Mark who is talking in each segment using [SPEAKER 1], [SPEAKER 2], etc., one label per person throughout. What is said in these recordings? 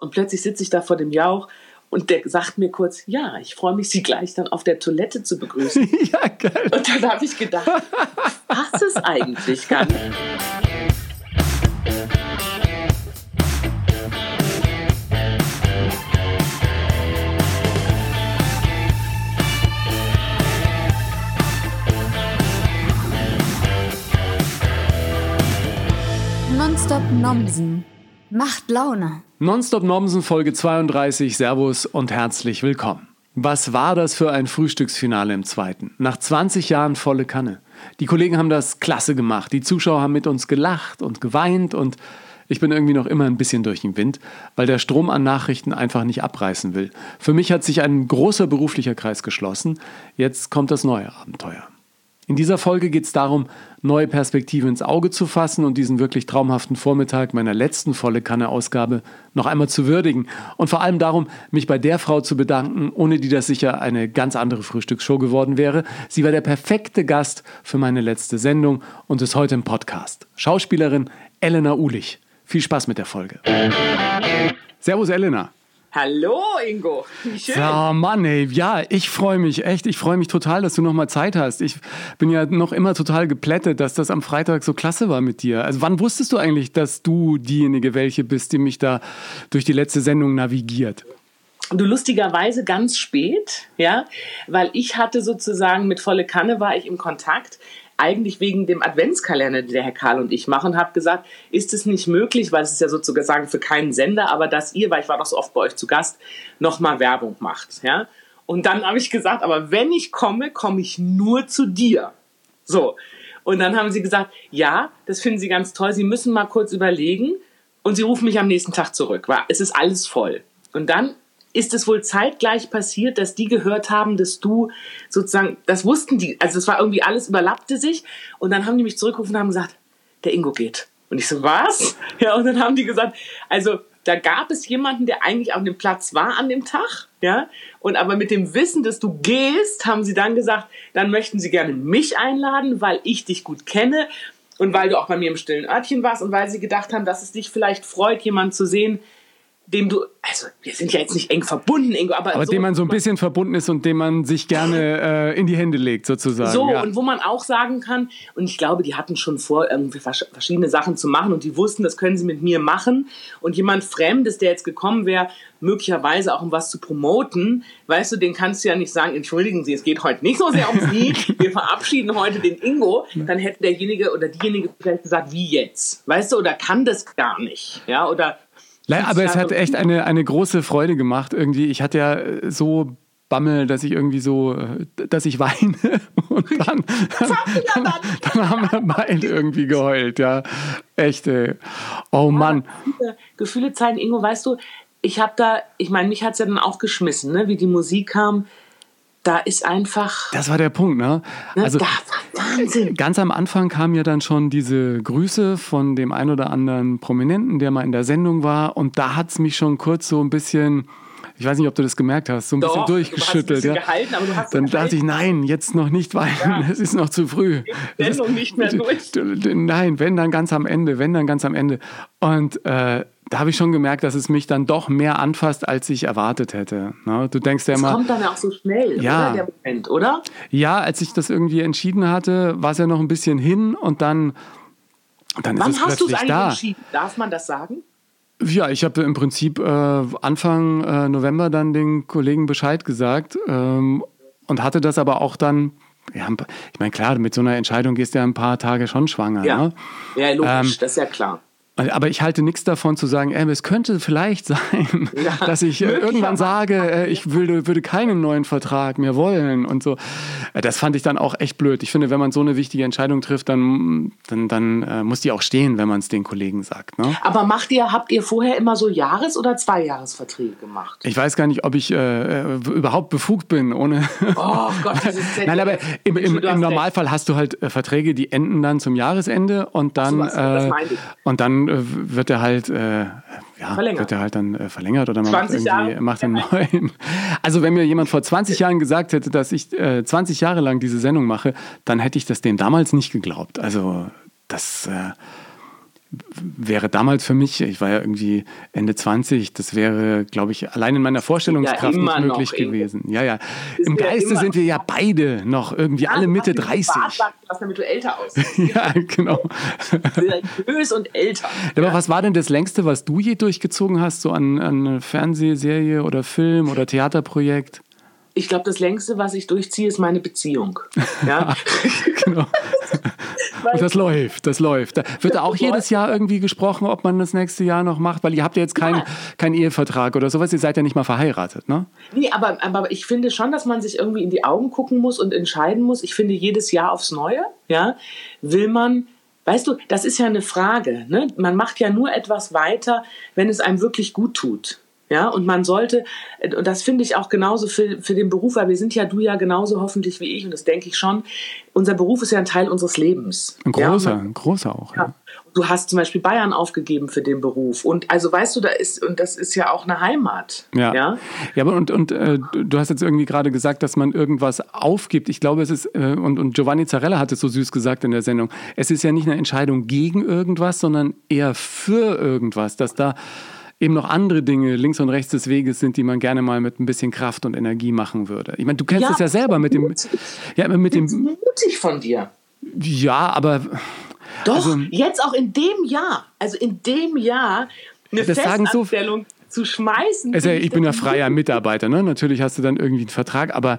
[SPEAKER 1] Und plötzlich sitze ich da vor dem Jauch und der sagt mir kurz, ja, ich freue mich, Sie gleich dann auf der Toilette zu begrüßen.
[SPEAKER 2] ja, geil.
[SPEAKER 1] Und dann habe ich gedacht, was es eigentlich kann.
[SPEAKER 3] Nonstop Nomsen macht Laune.
[SPEAKER 2] Nonstop Nomsen Folge 32. Servus und herzlich willkommen. Was war das für ein Frühstücksfinale im zweiten? Nach 20 Jahren volle Kanne. Die Kollegen haben das klasse gemacht. Die Zuschauer haben mit uns gelacht und geweint und ich bin irgendwie noch immer ein bisschen durch den Wind, weil der Strom an Nachrichten einfach nicht abreißen will. Für mich hat sich ein großer beruflicher Kreis geschlossen. Jetzt kommt das neue Abenteuer. In dieser Folge geht es darum, neue Perspektiven ins Auge zu fassen und diesen wirklich traumhaften Vormittag meiner letzten volle Kanne-Ausgabe noch einmal zu würdigen. Und vor allem darum, mich bei der Frau zu bedanken, ohne die das sicher eine ganz andere Frühstücksshow geworden wäre. Sie war der perfekte Gast für meine letzte Sendung und ist heute im Podcast. Schauspielerin Elena Ulich. Viel Spaß mit der Folge. Servus Elena.
[SPEAKER 1] Hallo Ingo, wie schön.
[SPEAKER 2] Ja, Mann, ey, ja, ich freue mich echt. Ich freue mich total, dass du noch mal Zeit hast. Ich bin ja noch immer total geplättet, dass das am Freitag so klasse war mit dir. Also wann wusstest du eigentlich, dass du diejenige welche bist, die mich da durch die letzte Sendung navigiert?
[SPEAKER 1] Du lustigerweise ganz spät, ja, weil ich hatte sozusagen mit volle Kanne war ich im Kontakt eigentlich wegen dem Adventskalender, den der Herr Karl und ich machen, habe gesagt, ist es nicht möglich, weil es ist ja sozusagen für keinen Sender, aber dass ihr, weil ich war doch so oft bei euch zu Gast, nochmal Werbung macht. Ja? Und dann habe ich gesagt, aber wenn ich komme, komme ich nur zu dir. So. Und dann haben sie gesagt, ja, das finden sie ganz toll, sie müssen mal kurz überlegen. Und sie rufen mich am nächsten Tag zurück, weil es ist alles voll. Und dann ist es wohl zeitgleich passiert, dass die gehört haben, dass du sozusagen, das wussten die, also es war irgendwie alles überlappte sich und dann haben die mich zurückgerufen und haben gesagt, der Ingo geht. Und ich so, was? Ja, und dann haben die gesagt, also da gab es jemanden, der eigentlich auf dem Platz war an dem Tag, ja, und aber mit dem Wissen, dass du gehst, haben sie dann gesagt, dann möchten sie gerne mich einladen, weil ich dich gut kenne und weil du auch bei mir im stillen Örtchen warst und weil sie gedacht haben, dass es dich vielleicht freut, jemanden zu sehen, dem du, also wir sind ja jetzt nicht eng verbunden, Ingo, aber.
[SPEAKER 2] Aber so, dem man so ein bisschen verbunden ist und dem man sich gerne äh, in die Hände legt, sozusagen.
[SPEAKER 1] So, ja. und wo man auch sagen kann, und ich glaube, die hatten schon vor, irgendwie verschiedene Sachen zu machen und die wussten, das können sie mit mir machen. Und jemand Fremdes, der jetzt gekommen wäre, möglicherweise auch um was zu promoten, weißt du, den kannst du ja nicht sagen, entschuldigen Sie, es geht heute nicht so sehr um Sie, wir verabschieden heute den Ingo, dann hätte derjenige oder diejenige vielleicht gesagt, wie jetzt, weißt du, oder kann das gar nicht, ja, oder
[SPEAKER 2] aber es hat echt eine, eine große Freude gemacht irgendwie. Ich hatte ja äh, so Bammel, dass ich irgendwie so, äh, dass ich weine und dann, dann, dann, haben wir beide irgendwie geheult, ja. Echt, ey. Oh Mann.
[SPEAKER 1] Gefühle, Gefühle zeigen, Ingo, weißt du, ich habe da, ich meine, mich hat es ja dann auch geschmissen, ne, wie die Musik kam da ist einfach.
[SPEAKER 2] Das war der Punkt, ne?
[SPEAKER 1] ne also, da war Wahnsinn.
[SPEAKER 2] Ganz am Anfang kamen ja dann schon diese Grüße von dem ein oder anderen Prominenten, der mal in der Sendung war. Und da hat es mich schon kurz so ein bisschen. Ich weiß nicht, ob du das gemerkt hast, so ein Doch, bisschen durchgeschüttelt.
[SPEAKER 1] Du hast ein bisschen ja. gehalten, aber du hast
[SPEAKER 2] Dann dachte ich, nein, jetzt noch nicht weinen, ja. es ist noch zu früh.
[SPEAKER 1] Die Sendung nicht mehr durch.
[SPEAKER 2] Nein, wenn dann ganz am Ende, wenn dann ganz am Ende. Und äh, da habe ich schon gemerkt, dass es mich dann doch mehr anfasst, als ich erwartet hätte. Ne? Du denkst ja immer.
[SPEAKER 1] Das kommt dann auch so schnell,
[SPEAKER 2] ja,
[SPEAKER 1] oder, der Moment, oder?
[SPEAKER 2] Ja, als ich das irgendwie entschieden hatte, war es ja noch ein bisschen hin und dann, dann
[SPEAKER 1] Wann
[SPEAKER 2] ist es
[SPEAKER 1] hast
[SPEAKER 2] plötzlich
[SPEAKER 1] eigentlich
[SPEAKER 2] da.
[SPEAKER 1] entschieden? Darf man das sagen?
[SPEAKER 2] Ja, ich habe im Prinzip äh, Anfang äh, November dann den Kollegen Bescheid gesagt ähm, und hatte das aber auch dann ja, ich meine, klar, mit so einer Entscheidung gehst du ja ein paar Tage schon schwanger.
[SPEAKER 1] Ja,
[SPEAKER 2] ne?
[SPEAKER 1] ja logisch, ähm, das ist ja klar.
[SPEAKER 2] Aber ich halte nichts davon zu sagen, äh, es könnte vielleicht sein, ja, dass ich äh, irgendwann sage, äh, ich würde, würde keinen neuen Vertrag mehr wollen und so. Äh, das fand ich dann auch echt blöd. Ich finde, wenn man so eine wichtige Entscheidung trifft, dann, dann, dann äh, muss die auch stehen, wenn man es den Kollegen sagt. Ne?
[SPEAKER 1] Aber macht ihr, habt ihr vorher immer so Jahres- oder Zweijahresverträge gemacht?
[SPEAKER 2] Ich weiß gar nicht, ob ich äh, überhaupt befugt bin, ohne.
[SPEAKER 1] Oh Gott, das ist
[SPEAKER 2] Nein, aber im, im, im Normalfall hast du halt Verträge, die enden dann zum Jahresende und dann, so, was, und dann äh, wird er halt, äh, ja, wird er halt dann äh, verlängert oder man macht, irgendwie, macht einen neuen. Also wenn mir jemand vor 20 Jahren gesagt hätte, dass ich äh, 20 Jahre lang diese Sendung mache, dann hätte ich das dem damals nicht geglaubt. Also das, äh, wäre damals für mich, ich war ja irgendwie Ende 20, das wäre, glaube ich, allein in meiner Vorstellungskraft ja, nicht möglich gewesen. Ja, ja. Im Geiste sind wir ja beide noch irgendwie ja, alle Mitte 30.
[SPEAKER 1] Bart damit du älter aussiehst.
[SPEAKER 2] ja, genau.
[SPEAKER 1] Seriös und älter.
[SPEAKER 2] Aber ja. was war denn das längste, was du je durchgezogen hast, so an, an Fernsehserie oder Film oder Theaterprojekt?
[SPEAKER 1] Ich glaube, das längste, was ich durchziehe, ist meine Beziehung. Ja? genau.
[SPEAKER 2] Und das läuft, das läuft. Da wird da auch jedes Jahr irgendwie gesprochen, ob man das nächste Jahr noch macht, weil ihr habt ja jetzt keinen kein Ehevertrag oder sowas, ihr seid ja nicht mal verheiratet, ne?
[SPEAKER 1] Nee, aber, aber ich finde schon, dass man sich irgendwie in die Augen gucken muss und entscheiden muss. Ich finde jedes Jahr aufs Neue, ja, will man Weißt du, das ist ja eine Frage. Ne? Man macht ja nur etwas weiter, wenn es einem wirklich gut tut. Ja, und man sollte, und das finde ich auch genauso für, für den Beruf, weil wir sind ja du ja genauso hoffentlich wie ich, und das denke ich schon. Unser Beruf ist ja ein Teil unseres Lebens.
[SPEAKER 2] Ein großer, ja, ein großer auch. Ja.
[SPEAKER 1] Du hast zum Beispiel Bayern aufgegeben für den Beruf. Und also weißt du, da ist, und das ist ja auch eine Heimat.
[SPEAKER 2] Ja. Ja, ja aber und, und äh, du hast jetzt irgendwie gerade gesagt, dass man irgendwas aufgibt. Ich glaube, es ist, äh, und, und Giovanni Zarella hat es so süß gesagt in der Sendung, es ist ja nicht eine Entscheidung gegen irgendwas, sondern eher für irgendwas, dass da eben noch andere Dinge links und rechts des Weges sind, die man gerne mal mit ein bisschen Kraft und Energie machen würde. Ich meine, du kennst ja, es ja selber mit dem.
[SPEAKER 1] Ja, mit dem. mutig von dir.
[SPEAKER 2] Ja, aber.
[SPEAKER 1] Doch, also, jetzt auch in dem Jahr, also in dem Jahr, eine das Festanstellung so, zu schmeißen.
[SPEAKER 2] Also, ich bin ja freier Mitarbeiter, ne? Natürlich hast du dann irgendwie einen Vertrag, aber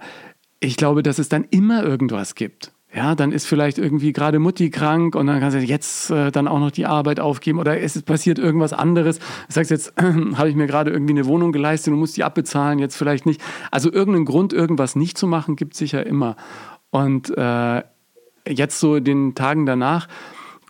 [SPEAKER 2] ich glaube, dass es dann immer irgendwas gibt ja, dann ist vielleicht irgendwie gerade Mutti krank und dann kannst du jetzt äh, dann auch noch die Arbeit aufgeben oder es ist passiert irgendwas anderes. Du sagst jetzt, äh, habe ich mir gerade irgendwie eine Wohnung geleistet und muss die abbezahlen, jetzt vielleicht nicht. Also irgendeinen Grund, irgendwas nicht zu machen, gibt es sicher immer. Und äh, jetzt so den Tagen danach,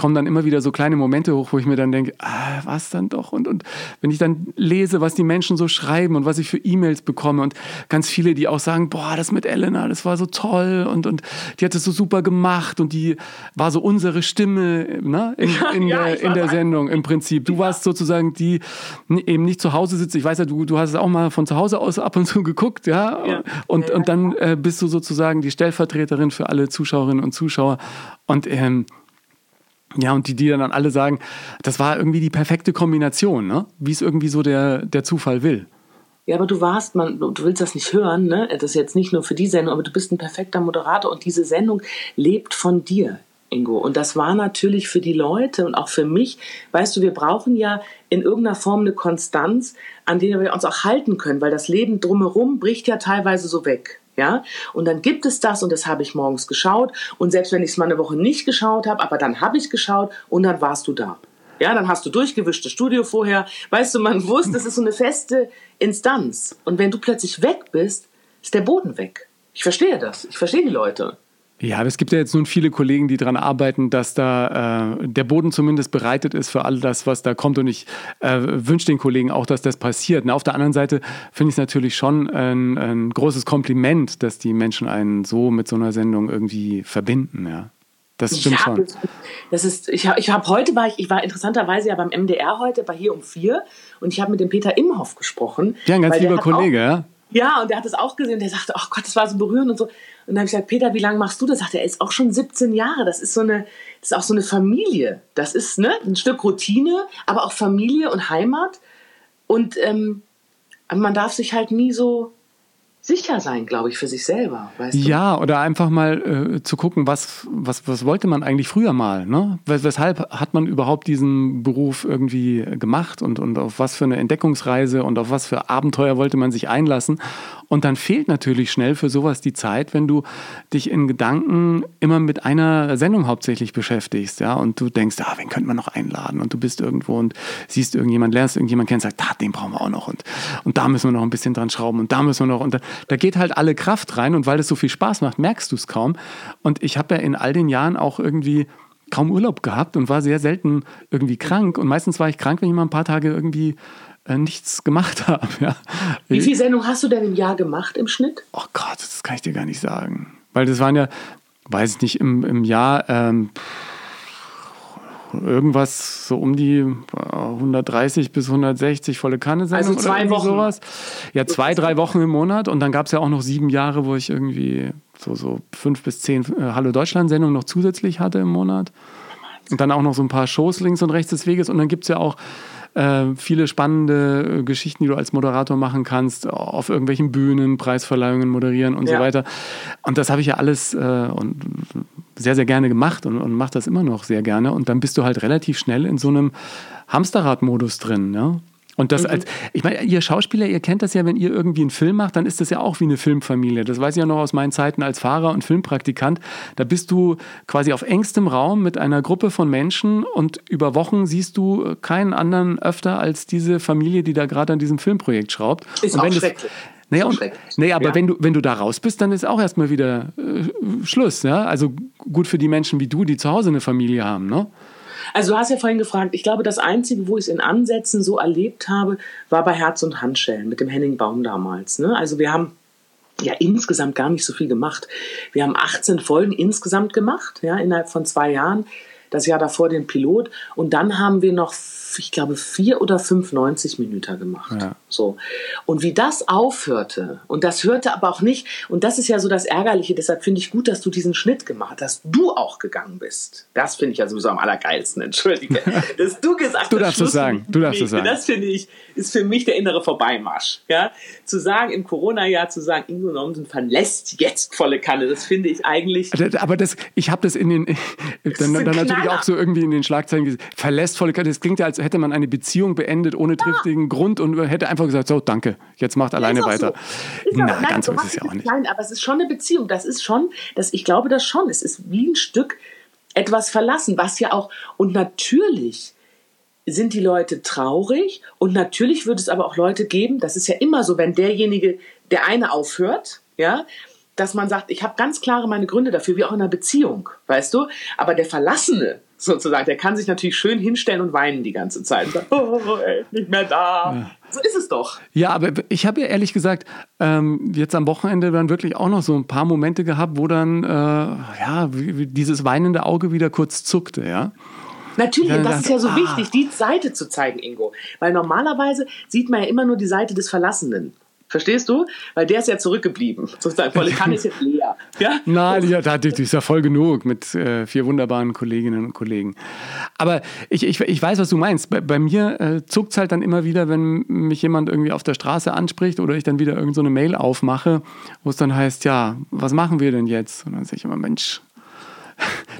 [SPEAKER 2] kommen dann immer wieder so kleine Momente hoch, wo ich mir dann denke, ah, was dann doch? Und, und wenn ich dann lese, was die Menschen so schreiben und was ich für E-Mails bekomme und ganz viele, die auch sagen, boah, das mit Elena, das war so toll und, und die hat es so super gemacht und die war so unsere Stimme ne, in, in, ja, der, in der Sendung im Prinzip. Du warst sozusagen die, eben nicht zu Hause sitzt. Ich weiß ja, du, du hast es auch mal von zu Hause aus ab und zu geguckt, ja. ja. Und, und dann äh, bist du sozusagen die Stellvertreterin für alle Zuschauerinnen und Zuschauer. Und ähm, ja, und die, die dann alle sagen, das war irgendwie die perfekte Kombination, ne? wie es irgendwie so der, der Zufall will.
[SPEAKER 1] Ja, aber du warst, man, du willst das nicht hören, ne? Das ist jetzt nicht nur für die Sendung, aber du bist ein perfekter Moderator und diese Sendung lebt von dir, Ingo. Und das war natürlich für die Leute und auch für mich, weißt du, wir brauchen ja in irgendeiner Form eine Konstanz, an der wir uns auch halten können, weil das Leben drumherum bricht ja teilweise so weg. Ja, und dann gibt es das und das habe ich morgens geschaut und selbst wenn ich es mal eine Woche nicht geschaut habe, aber dann habe ich geschaut und dann warst du da. Ja, dann hast du durchgewischt das Studio vorher. Weißt du, man wusste, das ist so eine feste Instanz. Und wenn du plötzlich weg bist, ist der Boden weg. Ich verstehe das. Ich verstehe die Leute.
[SPEAKER 2] Ja, aber es gibt ja jetzt nun viele Kollegen, die daran arbeiten, dass da äh, der Boden zumindest bereitet ist für all das, was da kommt. Und ich äh, wünsche den Kollegen auch, dass das passiert. Und auf der anderen Seite finde ich es natürlich schon ein, ein, großes Kompliment, dass die Menschen einen so mit so einer Sendung irgendwie verbinden. Ja, das stimmt ja, schon.
[SPEAKER 1] Das ist, ich habe ich hab heute war ich, ich war interessanterweise ja beim MDR heute, war hier um vier und ich habe mit dem Peter Imhoff gesprochen.
[SPEAKER 2] Ja, ein ganz lieber Kollege, auch, ja.
[SPEAKER 1] Ja, und der hat es auch gesehen. Der sagte, ach Gott, das war so berührend und so. Und dann habe ich gesagt, Peter, wie lange machst du das? Sagt er, er ist auch schon 17 Jahre. Das ist so eine, das ist auch so eine Familie. Das ist ne, ein Stück Routine, aber auch Familie und Heimat. Und ähm, man darf sich halt nie so sicher sein, glaube ich, für sich selber. Weißt du?
[SPEAKER 2] Ja, oder einfach mal äh, zu gucken, was, was, was wollte man eigentlich früher mal? Ne? Weshalb hat man überhaupt diesen Beruf irgendwie gemacht und, und auf was für eine Entdeckungsreise und auf was für Abenteuer wollte man sich einlassen? Und dann fehlt natürlich schnell für sowas die Zeit, wenn du dich in Gedanken immer mit einer Sendung hauptsächlich beschäftigst, ja, und du denkst, ah, wen könnte man noch einladen? Und du bist irgendwo und siehst irgendjemand, lernst irgendjemand kennen, sagst, ah, den brauchen wir auch noch und, und da müssen wir noch ein bisschen dran schrauben und da müssen wir noch und da, da geht halt alle Kraft rein und weil es so viel Spaß macht, merkst du es kaum. Und ich habe ja in all den Jahren auch irgendwie kaum Urlaub gehabt und war sehr selten irgendwie krank. Und meistens war ich krank, wenn ich mal ein paar Tage irgendwie äh, nichts gemacht habe. Ja.
[SPEAKER 1] Wie viele Sendungen hast du denn im Jahr gemacht im Schnitt?
[SPEAKER 2] Oh Gott, das kann ich dir gar nicht sagen. Weil das waren ja, weiß ich nicht, im, im Jahr ähm, irgendwas so um die 130 bis 160 volle Kanne Sendungen
[SPEAKER 1] also zwei Wochen. sowas.
[SPEAKER 2] Ja, zwei, drei Wochen im Monat und dann gab es ja auch noch sieben Jahre, wo ich irgendwie so, so fünf bis zehn äh, Hallo Deutschland Sendungen noch zusätzlich hatte im Monat. Und dann auch noch so ein paar Shows links und rechts des Weges. Und dann gibt es ja auch äh, viele spannende äh, Geschichten, die du als Moderator machen kannst, auf irgendwelchen Bühnen, Preisverleihungen moderieren und ja. so weiter. Und das habe ich ja alles äh, und sehr, sehr gerne gemacht und, und mache das immer noch sehr gerne. Und dann bist du halt relativ schnell in so einem Hamsterrad-Modus drin. Ja? Und das mhm. als, ich meine, ihr Schauspieler, ihr kennt das ja, wenn ihr irgendwie einen Film macht, dann ist das ja auch wie eine Filmfamilie. Das weiß ich ja noch aus meinen Zeiten als Fahrer und Filmpraktikant. Da bist du quasi auf engstem Raum mit einer Gruppe von Menschen und über Wochen siehst du keinen anderen öfter als diese Familie, die da gerade an diesem Filmprojekt schraubt.
[SPEAKER 1] Ist
[SPEAKER 2] und
[SPEAKER 1] auch schrecklich.
[SPEAKER 2] Naja, und, naja aber ja. wenn, du, wenn du da raus bist, dann ist auch erstmal wieder äh, Schluss. Ja? Also gut für die Menschen wie du, die zu Hause eine Familie haben. Ne?
[SPEAKER 1] Also du hast ja vorhin gefragt, ich glaube, das Einzige, wo ich es in Ansätzen so erlebt habe, war bei Herz und Handschellen mit dem Henning Baum damals. Ne? Also wir haben ja insgesamt gar nicht so viel gemacht. Wir haben 18 Folgen insgesamt gemacht, ja, innerhalb von zwei Jahren. Das Jahr davor den Pilot. Und dann haben wir noch ich glaube, vier oder fünf 90 Minuten gemacht. Ja. So. Und wie das aufhörte, und das hörte aber auch nicht, und das ist ja so das Ärgerliche, deshalb finde ich gut, dass du diesen Schnitt gemacht hast, dass du auch gegangen bist. Das finde ich ja sowieso am allergeilsten, entschuldige. dass du gesagt hast,
[SPEAKER 2] du darfst es sagen. Du darfst es sagen.
[SPEAKER 1] Das finde ich, ist für mich der innere Vorbeimarsch. Ja? Zu sagen, im Corona-Jahr zu sagen, Ingo Nomsen verlässt jetzt volle Kanne, das finde ich eigentlich.
[SPEAKER 2] Aber das, ich habe das in den, dann, dann natürlich auch so irgendwie in den Schlagzeilen gesehen, verlässt volle Kanne, das klingt ja, als hätte man eine Beziehung beendet ohne triftigen Grund und hätte einfach gesagt, so, danke, jetzt macht alleine weiter.
[SPEAKER 1] So. Na, nein, ganz so ist es ja auch nicht. Nein, aber es ist schon eine Beziehung. Das ist schon, das, ich glaube das schon. Es ist wie ein Stück etwas verlassen, was ja auch, und natürlich sind die Leute traurig und natürlich wird es aber auch Leute geben, das ist ja immer so, wenn derjenige, der eine aufhört, ja, dass man sagt, ich habe ganz klare meine Gründe dafür, wie auch in einer Beziehung, weißt du? Aber der Verlassene, sozusagen. Der kann sich natürlich schön hinstellen und weinen die ganze Zeit. Und sagen, oh, ey, nicht mehr da. Ja. So ist es doch.
[SPEAKER 2] Ja, aber ich habe ja ehrlich gesagt ähm, jetzt am Wochenende dann wirklich auch noch so ein paar Momente gehabt, wo dann äh, ja dieses weinende Auge wieder kurz zuckte, ja.
[SPEAKER 1] Natürlich, und das ist ja so ah. wichtig, die Seite zu zeigen, Ingo. Weil normalerweise sieht man ja immer nur die Seite des Verlassenen. Verstehst du? Weil der ist ja zurückgeblieben. Sozusagen, volle Kanne ist jetzt leer. Ja?
[SPEAKER 2] Nein, ja, das ist ja voll genug mit äh, vier wunderbaren Kolleginnen und Kollegen. Aber ich, ich, ich weiß, was du meinst. Bei, bei mir äh, zuckt es halt dann immer wieder, wenn mich jemand irgendwie auf der Straße anspricht oder ich dann wieder irgendeine so Mail aufmache, wo es dann heißt, ja, was machen wir denn jetzt? Und dann sage ich immer, Mensch,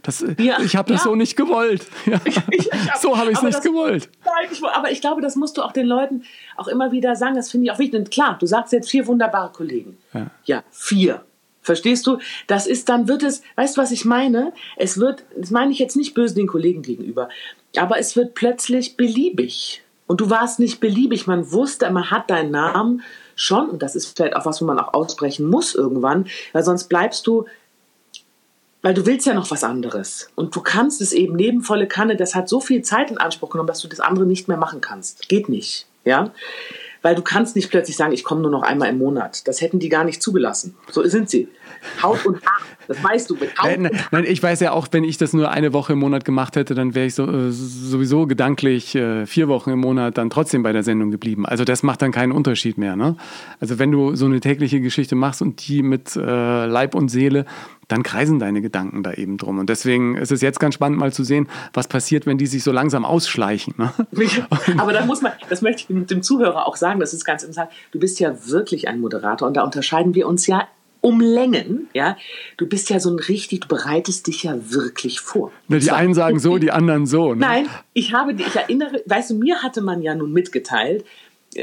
[SPEAKER 2] das, ja, ich habe das ja. so nicht gewollt. Ja. Ich, ich, hab, so habe ich es nicht das, gewollt.
[SPEAKER 1] Nein, ich, aber ich glaube, das musst du auch den Leuten auch immer wieder sagen. Das finde ich auch wichtig. Und klar, du sagst jetzt vier wunderbare Kollegen. Ja, ja vier. Verstehst du? Das ist, dann wird es, weißt du, was ich meine? Es wird, das meine ich jetzt nicht böse den Kollegen gegenüber, aber es wird plötzlich beliebig. Und du warst nicht beliebig. Man wusste, man hat deinen Namen schon, und das ist vielleicht auch was, wo man auch aussprechen muss irgendwann, weil sonst bleibst du weil du willst ja noch was anderes. Und du kannst es eben neben volle Kanne, das hat so viel Zeit in Anspruch genommen, dass du das andere nicht mehr machen kannst. Geht nicht. Ja? Weil du kannst nicht plötzlich sagen, ich komme nur noch einmal im Monat. Das hätten die gar nicht zugelassen. So sind sie. Haut und Haar. Das weißt du mit Haut
[SPEAKER 2] nein, nein, ich weiß ja auch, wenn ich das nur eine Woche im Monat gemacht hätte, dann wäre ich so, äh, sowieso gedanklich äh, vier Wochen im Monat dann trotzdem bei der Sendung geblieben. Also das macht dann keinen Unterschied mehr. Ne? Also wenn du so eine tägliche Geschichte machst und die mit äh, Leib und Seele, dann kreisen deine Gedanken da eben drum. Und deswegen ist es jetzt ganz spannend mal zu sehen, was passiert, wenn die sich so langsam ausschleichen. Ne?
[SPEAKER 1] Aber da muss man, das möchte ich dem Zuhörer auch sagen, das ist ganz interessant, du bist ja wirklich ein Moderator und da unterscheiden wir uns ja um Längen, ja. Du bist ja so ein richtig, du bereitest dich ja wirklich vor.
[SPEAKER 2] Na, die einen sagen so, die anderen so.
[SPEAKER 1] Ne? Nein, ich habe, ich erinnere, weißt du, mir hatte man ja nun mitgeteilt,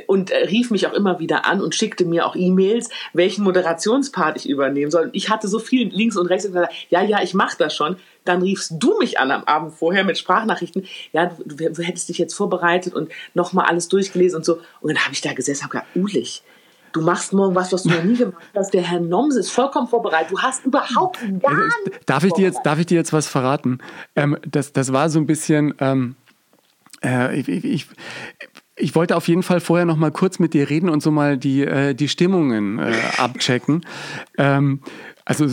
[SPEAKER 1] und äh, rief mich auch immer wieder an und schickte mir auch E-Mails, welchen Moderationspart ich übernehmen soll. Ich hatte so viel links und rechts und gesagt, ja, ja, ich mache das schon. Dann riefst du mich an am Abend vorher mit Sprachnachrichten. Ja, du, du hättest dich jetzt vorbereitet und nochmal alles durchgelesen und so. Und dann habe ich da gesessen und gesagt, Ulich, du machst morgen was, was du noch nie gemacht hast. Der Herr Noms ist vollkommen vorbereitet. Du hast überhaupt gar nichts
[SPEAKER 2] darf ich dir jetzt Darf ich dir jetzt was verraten? Ähm, das, das war so ein bisschen... Ähm, äh, ich, ich, ich wollte auf jeden Fall vorher noch mal kurz mit dir reden und so mal die, äh, die Stimmungen äh, abchecken. Ähm, also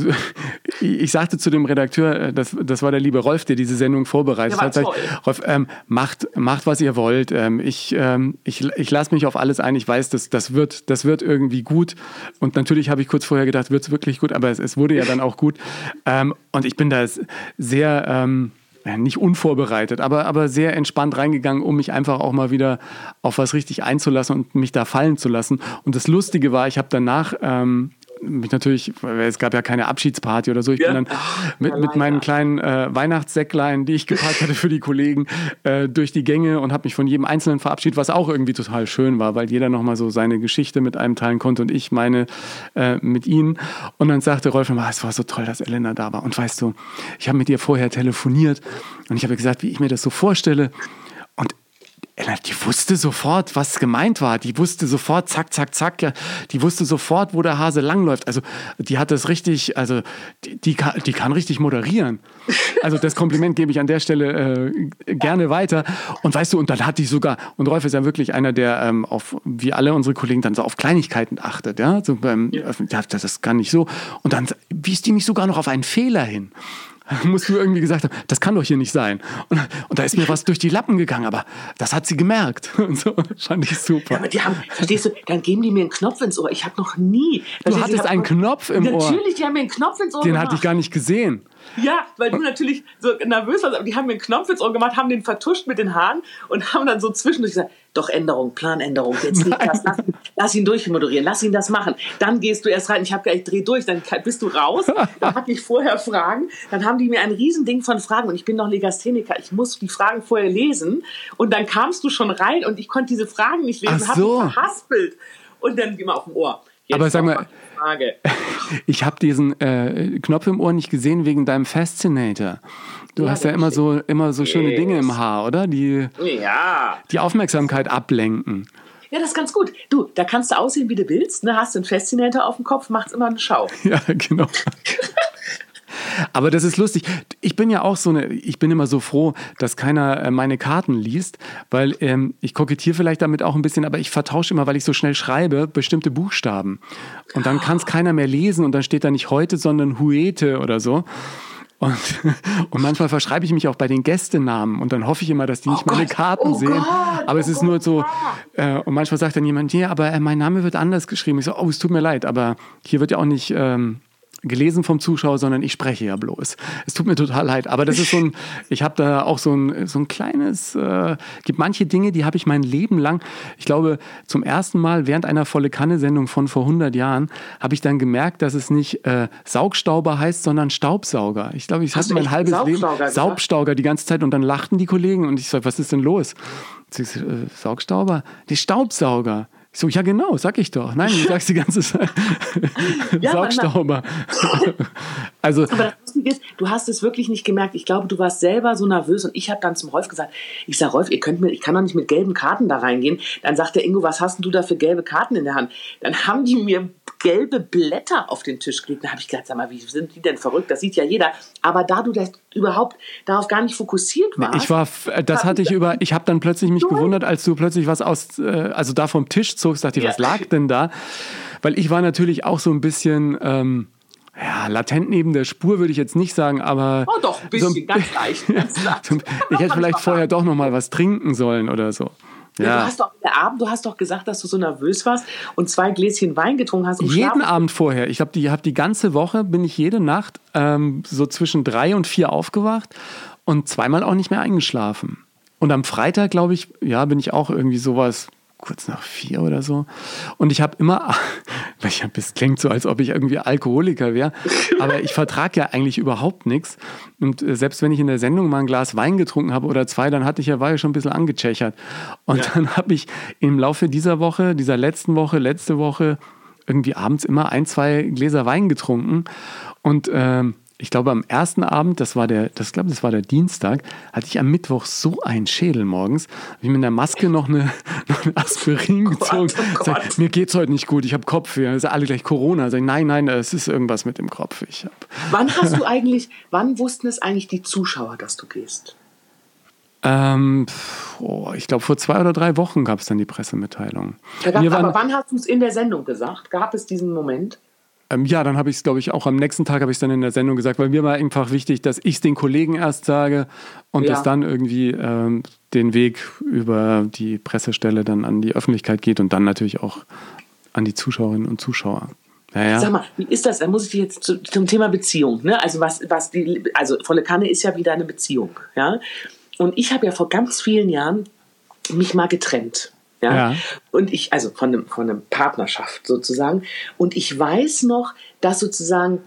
[SPEAKER 2] ich sagte zu dem Redakteur, äh, das, das war der liebe Rolf, der diese Sendung vorbereitet hat. Rolf, ähm, macht, macht, was ihr wollt. Ähm, ich ähm, ich, ich lasse mich auf alles ein. Ich weiß, das, das, wird, das wird irgendwie gut. Und natürlich habe ich kurz vorher gedacht, wird es wirklich gut, aber es, es wurde ja dann auch gut. Ähm, und ich bin da sehr... Ähm, nicht unvorbereitet, aber, aber sehr entspannt reingegangen, um mich einfach auch mal wieder auf was richtig einzulassen und mich da fallen zu lassen. Und das Lustige war, ich habe danach ähm, mich natürlich, es gab ja keine Abschiedsparty oder so. Ich ja. bin dann mit, mit meinen kleinen äh, Weihnachtssäcklein, die ich gepackt hatte für die Kollegen, äh, durch die Gänge und habe mich von jedem Einzelnen verabschiedet, was auch irgendwie total schön war, weil jeder nochmal so seine Geschichte mit einem teilen konnte und ich meine äh, mit ihnen. Und dann sagte Rolf immer, es war so toll, dass Elena da war. Und weißt du, ich habe mit ihr vorher telefoniert und ich habe gesagt, wie ich mir das so vorstelle. Die wusste sofort, was gemeint war. Die wusste sofort, zack, zack, zack. Die wusste sofort, wo der Hase langläuft. Also die hat das richtig, also die, die, kann, die kann richtig moderieren. Also das Kompliment gebe ich an der Stelle äh, gerne weiter. Und weißt du, und dann hat die sogar, und Rolf ist ja wirklich einer, der ähm, auf, wie alle unsere Kollegen, dann so auf Kleinigkeiten achtet. Ja, so beim, ja. das kann nicht so. Und dann wies die mich sogar noch auf einen Fehler hin musst du irgendwie gesagt haben, das kann doch hier nicht sein. Und, und, da ist mir was durch die Lappen gegangen, aber das hat sie gemerkt. Und so fand ich super.
[SPEAKER 1] Ja, aber die haben, verstehst du, dann geben die mir einen Knopf ins Ohr. Ich habe noch nie.
[SPEAKER 2] Du hattest einen Knopf im Ohr.
[SPEAKER 1] Natürlich, die haben mir einen Knopf ins Ohr
[SPEAKER 2] Den
[SPEAKER 1] gemacht.
[SPEAKER 2] hatte ich gar nicht gesehen.
[SPEAKER 1] Ja, weil du natürlich so nervös warst, aber die haben mir einen Knopf ins Ohr gemacht, haben den vertuscht mit den Haaren und haben dann so zwischendurch gesagt, doch Änderung, Planänderung, jetzt nicht. Das, lass, lass, ihn durchmoderieren, lass ihn das machen. Dann gehst du erst rein, ich habe gleich dreh durch, dann bist du raus, dann hatte ich vorher Fragen, dann haben die mir ein Riesending von Fragen und ich bin noch Legastheniker, ich muss die Fragen vorher lesen und dann kamst du schon rein und ich konnte diese Fragen nicht lesen,
[SPEAKER 2] Ach so.
[SPEAKER 1] habe verhaspelt. Und dann geh mal auf dem Ohr.
[SPEAKER 2] Jetzt Aber sag mal, ich habe diesen äh, Knopf im Ohr nicht gesehen wegen deinem Fascinator. Du ja, hast ja immer so, immer so schöne yes. Dinge im Haar, oder? Die,
[SPEAKER 1] ja.
[SPEAKER 2] die Aufmerksamkeit ablenken.
[SPEAKER 1] Ja, das ist ganz gut. Du, da kannst du aussehen, wie du willst. Ne? Hast du einen Fascinator auf dem Kopf, macht's immer eine Schau.
[SPEAKER 2] Ja, genau. Aber das ist lustig. Ich bin ja auch so eine, ich bin immer so froh, dass keiner äh, meine Karten liest, weil ähm, ich kokettiere vielleicht damit auch ein bisschen, aber ich vertausche immer, weil ich so schnell schreibe, bestimmte Buchstaben. Und dann kann es keiner mehr lesen und dann steht da nicht heute, sondern Huete oder so. Und, und, manchmal verschreibe ich mich auch bei den Gästenamen und dann hoffe ich immer, dass die nicht oh meine Karten oh sehen. Gott, aber es ist oh nur so, äh, und manchmal sagt dann jemand, ja, aber äh, mein Name wird anders geschrieben. Ich so, oh, es tut mir leid, aber hier wird ja auch nicht ähm, gelesen vom Zuschauer, sondern ich spreche ja bloß. Es tut mir total leid, aber das ist so ein, ich habe da auch so ein, so ein kleines, äh, gibt manche Dinge, die habe ich mein Leben lang, ich glaube, zum ersten Mal während einer volle Kanne-Sendung von vor 100 Jahren, habe ich dann gemerkt, dass es nicht äh, Saugstauber heißt, sondern Staubsauger. Ich glaube, ich hatte mein halbes Leben Saubstauger die ganze Zeit und dann lachten die Kollegen und ich sage, was ist denn los? Äh, Saugstauber? Die Staubsauger. Ich so, ja genau, sag ich doch. Nein, du sagst die ganze Zeit. ja, Saugstauber.
[SPEAKER 1] also, Aber das Lustige ist, du hast es wirklich nicht gemerkt. Ich glaube, du warst selber so nervös und ich habe dann zum Rolf gesagt, ich sag Rolf, ihr könnt mir, ich kann doch nicht mit gelben Karten da reingehen. Dann sagt der Ingo, was hast denn du da für gelbe Karten in der Hand? Dann haben die mir gelbe Blätter auf den Tisch gelegt. Da habe ich gedacht, sag mal, wie sind die denn verrückt? Das sieht ja jeder. Aber da du das überhaupt darauf gar nicht fokussiert warst.
[SPEAKER 2] Ich war, das hatte ich über, ich habe dann plötzlich mich gewundert, als du plötzlich was aus, äh, also da vom Tisch zogst, dachte ich, ja. was lag denn da? Weil ich war natürlich auch so ein bisschen, ähm, ja, latent neben der Spur würde ich jetzt nicht sagen, aber.
[SPEAKER 1] Oh, doch, ein bisschen, so ein, ganz leicht. Ganz leicht.
[SPEAKER 2] ich hätte vielleicht vorher doch noch mal was trinken sollen oder so.
[SPEAKER 1] Ja. Du hast doch der Abend, du hast doch gesagt, dass du so nervös warst und zwei Gläschen Wein getrunken hast.
[SPEAKER 2] Um Jeden Schlafen. Abend vorher. Ich habe die, hab die ganze Woche, bin ich jede Nacht ähm, so zwischen drei und vier aufgewacht und zweimal auch nicht mehr eingeschlafen. Und am Freitag, glaube ich, ja, bin ich auch irgendwie sowas kurz nach vier oder so. Und ich habe immer, ich hab, es klingt so, als ob ich irgendwie Alkoholiker wäre, aber ich vertrage ja eigentlich überhaupt nichts. Und äh, selbst wenn ich in der Sendung mal ein Glas Wein getrunken habe oder zwei, dann hatte ich ja, war ja schon ein bisschen angechechert. Und ja. dann habe ich im Laufe dieser Woche, dieser letzten Woche, letzte Woche, irgendwie abends immer ein, zwei Gläser Wein getrunken. Und ähm, ich glaube, am ersten Abend, das war der, das glaube, das war der Dienstag, hatte ich am Mittwoch so einen Schädel morgens, wie mit der Maske noch eine, noch eine Aspirin oh gezogen. Oh sag, mir geht's heute nicht gut, ich habe Kopfweh. Also alle gleich Corona. Sag, nein, nein, es ist irgendwas mit dem Kopf. Ich hab.
[SPEAKER 1] Wann hast du eigentlich, wann wussten es eigentlich die Zuschauer, dass du gehst?
[SPEAKER 2] Ähm, oh, ich glaube, vor zwei oder drei Wochen gab es dann die Pressemitteilung.
[SPEAKER 1] aber wann hast du es in der Sendung gesagt? Gab es diesen Moment?
[SPEAKER 2] Ähm, ja, dann habe ich es, glaube ich, auch am nächsten Tag habe ich es dann in der Sendung gesagt, weil mir war einfach wichtig, dass ich es den Kollegen erst sage und ja. dass dann irgendwie ähm, den Weg über die Pressestelle dann an die Öffentlichkeit geht und dann natürlich auch an die Zuschauerinnen und Zuschauer. Ja,
[SPEAKER 1] Sag mal, wie ist das? Da muss ich jetzt zu, zum Thema Beziehung, ne? Also was, was die, also volle Kanne ist ja wieder eine Beziehung, ja. Und ich habe ja vor ganz vielen Jahren mich mal getrennt. Ja?
[SPEAKER 2] Ja.
[SPEAKER 1] Und ich, also von einem, von einem Partnerschaft sozusagen. Und ich weiß noch, dass sozusagen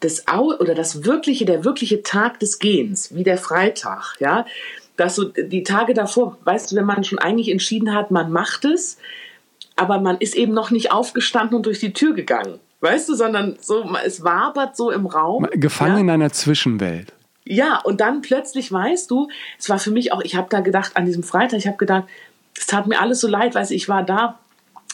[SPEAKER 1] das Au oder das wirkliche, der wirkliche Tag des Gehens, wie der Freitag, ja, dass so die Tage davor, weißt du, wenn man schon eigentlich entschieden hat, man macht es, aber man ist eben noch nicht aufgestanden und durch die Tür gegangen. Weißt du, sondern so, es wabert so im Raum.
[SPEAKER 2] Gefangen
[SPEAKER 1] ja?
[SPEAKER 2] in einer Zwischenwelt.
[SPEAKER 1] Ja, und dann plötzlich weißt du, es war für mich auch, ich habe da gedacht, an diesem Freitag, ich habe gedacht, es tat mir alles so leid, du, ich war da,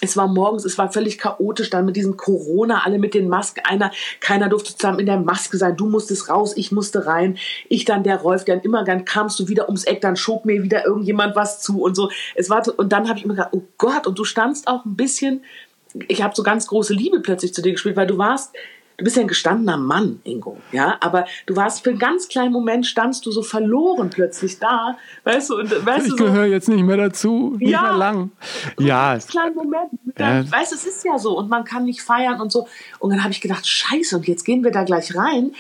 [SPEAKER 1] es war morgens, es war völlig chaotisch, dann mit diesem Corona, alle mit den Masken, einer, keiner durfte zusammen in der Maske sein, du musstest raus, ich musste rein, ich dann der Rolf, dann immer, dann kamst du wieder ums Eck, dann schob mir wieder irgendjemand was zu und so. Es war, und dann habe ich immer gedacht, oh Gott, und du standst auch ein bisschen, ich habe so ganz große Liebe plötzlich zu dir gespielt, weil du warst, du bist ja ein gestandener Mann, Ingo, ja, aber du warst für einen ganz kleinen Moment, standst du so verloren plötzlich da, weißt du, und weißt
[SPEAKER 2] Ich
[SPEAKER 1] du, so,
[SPEAKER 2] gehöre jetzt nicht mehr dazu, nicht
[SPEAKER 1] Ja.
[SPEAKER 2] mehr lang. Ja,
[SPEAKER 1] ganz kleinen Moment.
[SPEAKER 2] Ja.
[SPEAKER 1] Weißt du, es ist ja so und man kann nicht feiern und so. Und dann habe ich gedacht, scheiße, und jetzt gehen wir da gleich rein.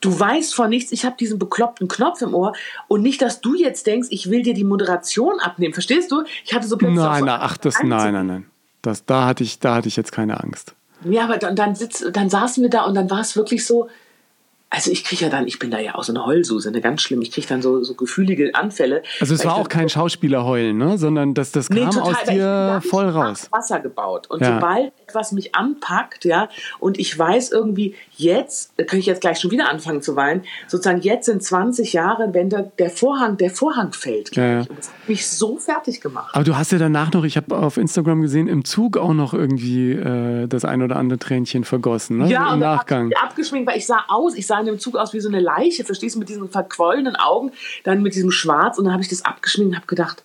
[SPEAKER 1] Du weißt von nichts, ich habe diesen bekloppten Knopf im Ohr und nicht, dass du jetzt denkst, ich will dir die Moderation abnehmen. Verstehst du? Ich hatte so plötzlich
[SPEAKER 2] nein, nein, ach, das, nein, nein, nein. Das, da, hatte ich, da hatte ich jetzt keine Angst.
[SPEAKER 1] Ja, aber dann, dann, sitz, dann saßen wir da und dann war es wirklich so, also ich kriege ja dann, ich bin da ja auch so eine Heulsuse, eine ganz schlimm, ich kriege dann so, so gefühlige Anfälle.
[SPEAKER 2] Also es war auch kein Schauspielerheulen, ne? sondern das, das kam aus
[SPEAKER 1] weil ich bin
[SPEAKER 2] dir voll raus.
[SPEAKER 1] Wasser gebaut. Und
[SPEAKER 2] Ja.
[SPEAKER 1] sobald etwas mich anpackt, ja, und ich weiß irgendwie, jetzt, kann ich jetzt gleich schon wieder anfangen zu weinen, sozusagen jetzt sind 20 Jahre, wenn der, der Vorhang, der Vorhang fällt,
[SPEAKER 2] Ja, ja.
[SPEAKER 1] das hat mich so fertig gemacht.
[SPEAKER 2] Aber du hast ja danach noch, ich habe auf Instagram gesehen, im Zug auch noch irgendwie äh, das ein oder andere Tränchen vergossen, ne?
[SPEAKER 1] Ja,
[SPEAKER 2] im Nachgang.
[SPEAKER 1] abgeschminkt, weil ich sah aus, ich sah in dem Zug aus wie so eine Leiche, verstehst du, mit diesen verquollenen Augen, dann mit diesem Schwarz und dann habe ich das abgeschminkt und habe gedacht,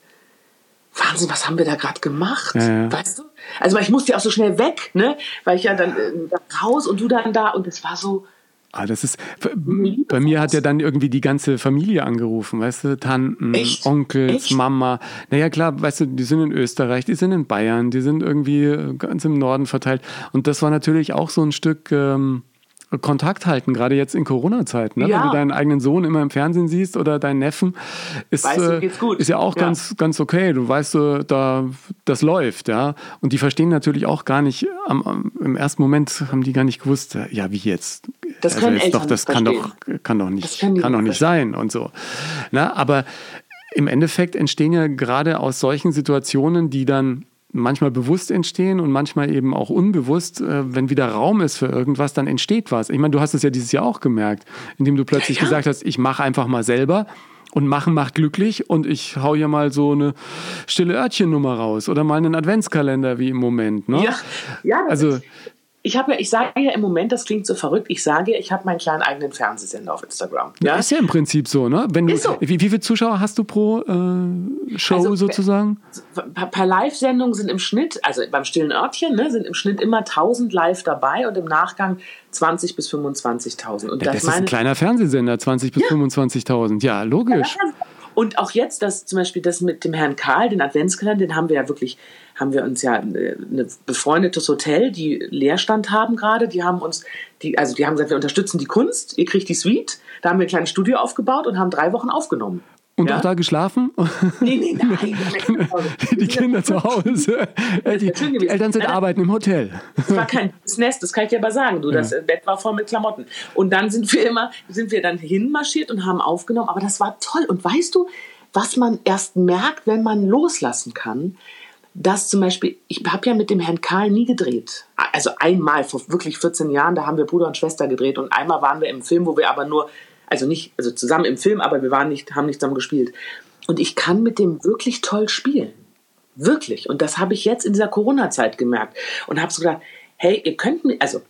[SPEAKER 1] Wahnsinn, was haben wir da gerade gemacht?
[SPEAKER 2] Ja, ja.
[SPEAKER 1] Weißt du? Also weil ich musste ja auch so schnell weg, ne? Weil ich ja dann äh, raus und du dann da und es war so,
[SPEAKER 2] Ah, das ist, bei mir hat ja dann irgendwie die ganze Familie angerufen, weißt du, Tanten,
[SPEAKER 1] Echt?
[SPEAKER 2] Onkels,
[SPEAKER 1] Echt?
[SPEAKER 2] Mama. Naja, klar, weißt du, die sind in Österreich, die sind in Bayern, die sind irgendwie äh, ganz im Norden verteilt. Und das war natürlich auch so ein Stück ähm, Kontakt halten, gerade jetzt in Corona-Zeiten. Ne?
[SPEAKER 1] Ja.
[SPEAKER 2] Wenn du deinen eigenen Sohn immer im Fernsehen siehst oder deinen Neffen, ist,
[SPEAKER 1] Weißt
[SPEAKER 2] äh, ist ja auch
[SPEAKER 1] Ja.
[SPEAKER 2] ganz, ganz okay. Du weißt, äh, da, das läuft, ja. Und die verstehen natürlich auch gar nicht, am, am, im ersten Moment haben die gar nicht gewusst, ja, wie jetzt?
[SPEAKER 1] Das können
[SPEAKER 2] jetzt
[SPEAKER 1] Eltern
[SPEAKER 2] doch, das kann doch, kann doch nicht,
[SPEAKER 1] die
[SPEAKER 2] kann doch
[SPEAKER 1] nicht
[SPEAKER 2] nicht sein und so. Na, aber im Endeffekt entstehen ja gerade aus solchen Situationen, die dann manchmal bewusst entstehen und manchmal eben auch unbewusst, äh, wenn wieder Raum ist für irgendwas, dann entsteht was. Ich meine, du hast es ja dieses Jahr auch gemerkt, indem du plötzlich
[SPEAKER 1] Ja, ja.
[SPEAKER 2] gesagt hast, ich mache einfach mal selber und machen macht glücklich und ich hau hier mal so eine stille Örtchennummer raus oder mal einen Adventskalender wie im Moment. Ne?
[SPEAKER 1] ja, ja, das
[SPEAKER 2] Also
[SPEAKER 1] ist, ich habe ja, ich sage ja im Moment, das klingt so verrückt, ich sage ja, ich habe meinen kleinen eigenen Fernsehsender auf Instagram. Ja?
[SPEAKER 2] ist ja im Prinzip so, ne? Wenn du,
[SPEAKER 1] so.
[SPEAKER 2] wie, wie viele Zuschauer hast du pro äh, Show
[SPEAKER 1] Also,
[SPEAKER 2] sozusagen?
[SPEAKER 1] Per, per Live-Sendung sind im Schnitt, also beim stillen Örtchen, ne, sind im Schnitt immer 1000 live dabei und im Nachgang 20 bis 25.000. Und
[SPEAKER 2] Ja, das ist ein kleiner Fernsehsender, 20 bis 25.000. Ja, logisch.
[SPEAKER 1] Und auch jetzt, das zum Beispiel das mit dem Herrn Karl, den Adventskalender, den haben wir ja wirklich, haben wir uns ja äh, ein befreundetes Hotel, die Leerstand haben gerade, die haben uns, die, also die haben gesagt, wir unterstützen die Kunst, ihr kriegt die Suite. Da haben wir ein kleines Studio aufgebaut und haben drei Wochen aufgenommen.
[SPEAKER 2] Und
[SPEAKER 1] ja?
[SPEAKER 2] auch da geschlafen?
[SPEAKER 1] Nee, nee, nein.
[SPEAKER 2] die Kinder zu Hause. Äh, die, die. Eltern sind
[SPEAKER 1] Nein,
[SPEAKER 2] arbeiten im Hotel.
[SPEAKER 1] Das war kein das Nest, das kann ich dir aber sagen. Du, das Bett war voll mit Klamotten. Und dann sind wir immer, sind wir dann hinmarschiert und haben aufgenommen. Aber das war toll. Und weißt du, was man erst merkt, wenn man loslassen kann? Dass zum Beispiel, ich habe ja mit dem Herrn Karl nie gedreht. Also einmal vor wirklich 14 Jahren, da haben wir Bruder und Schwester gedreht. Und einmal waren wir im Film, wo wir aber nur, also nicht, also zusammen im Film, aber wir waren nicht, haben nicht zusammen gespielt. Und ich kann mit dem wirklich toll spielen. Wirklich. Und das habe ich jetzt in dieser Corona-Zeit gemerkt. Und habe so gedacht, hey, ihr könnt mir, also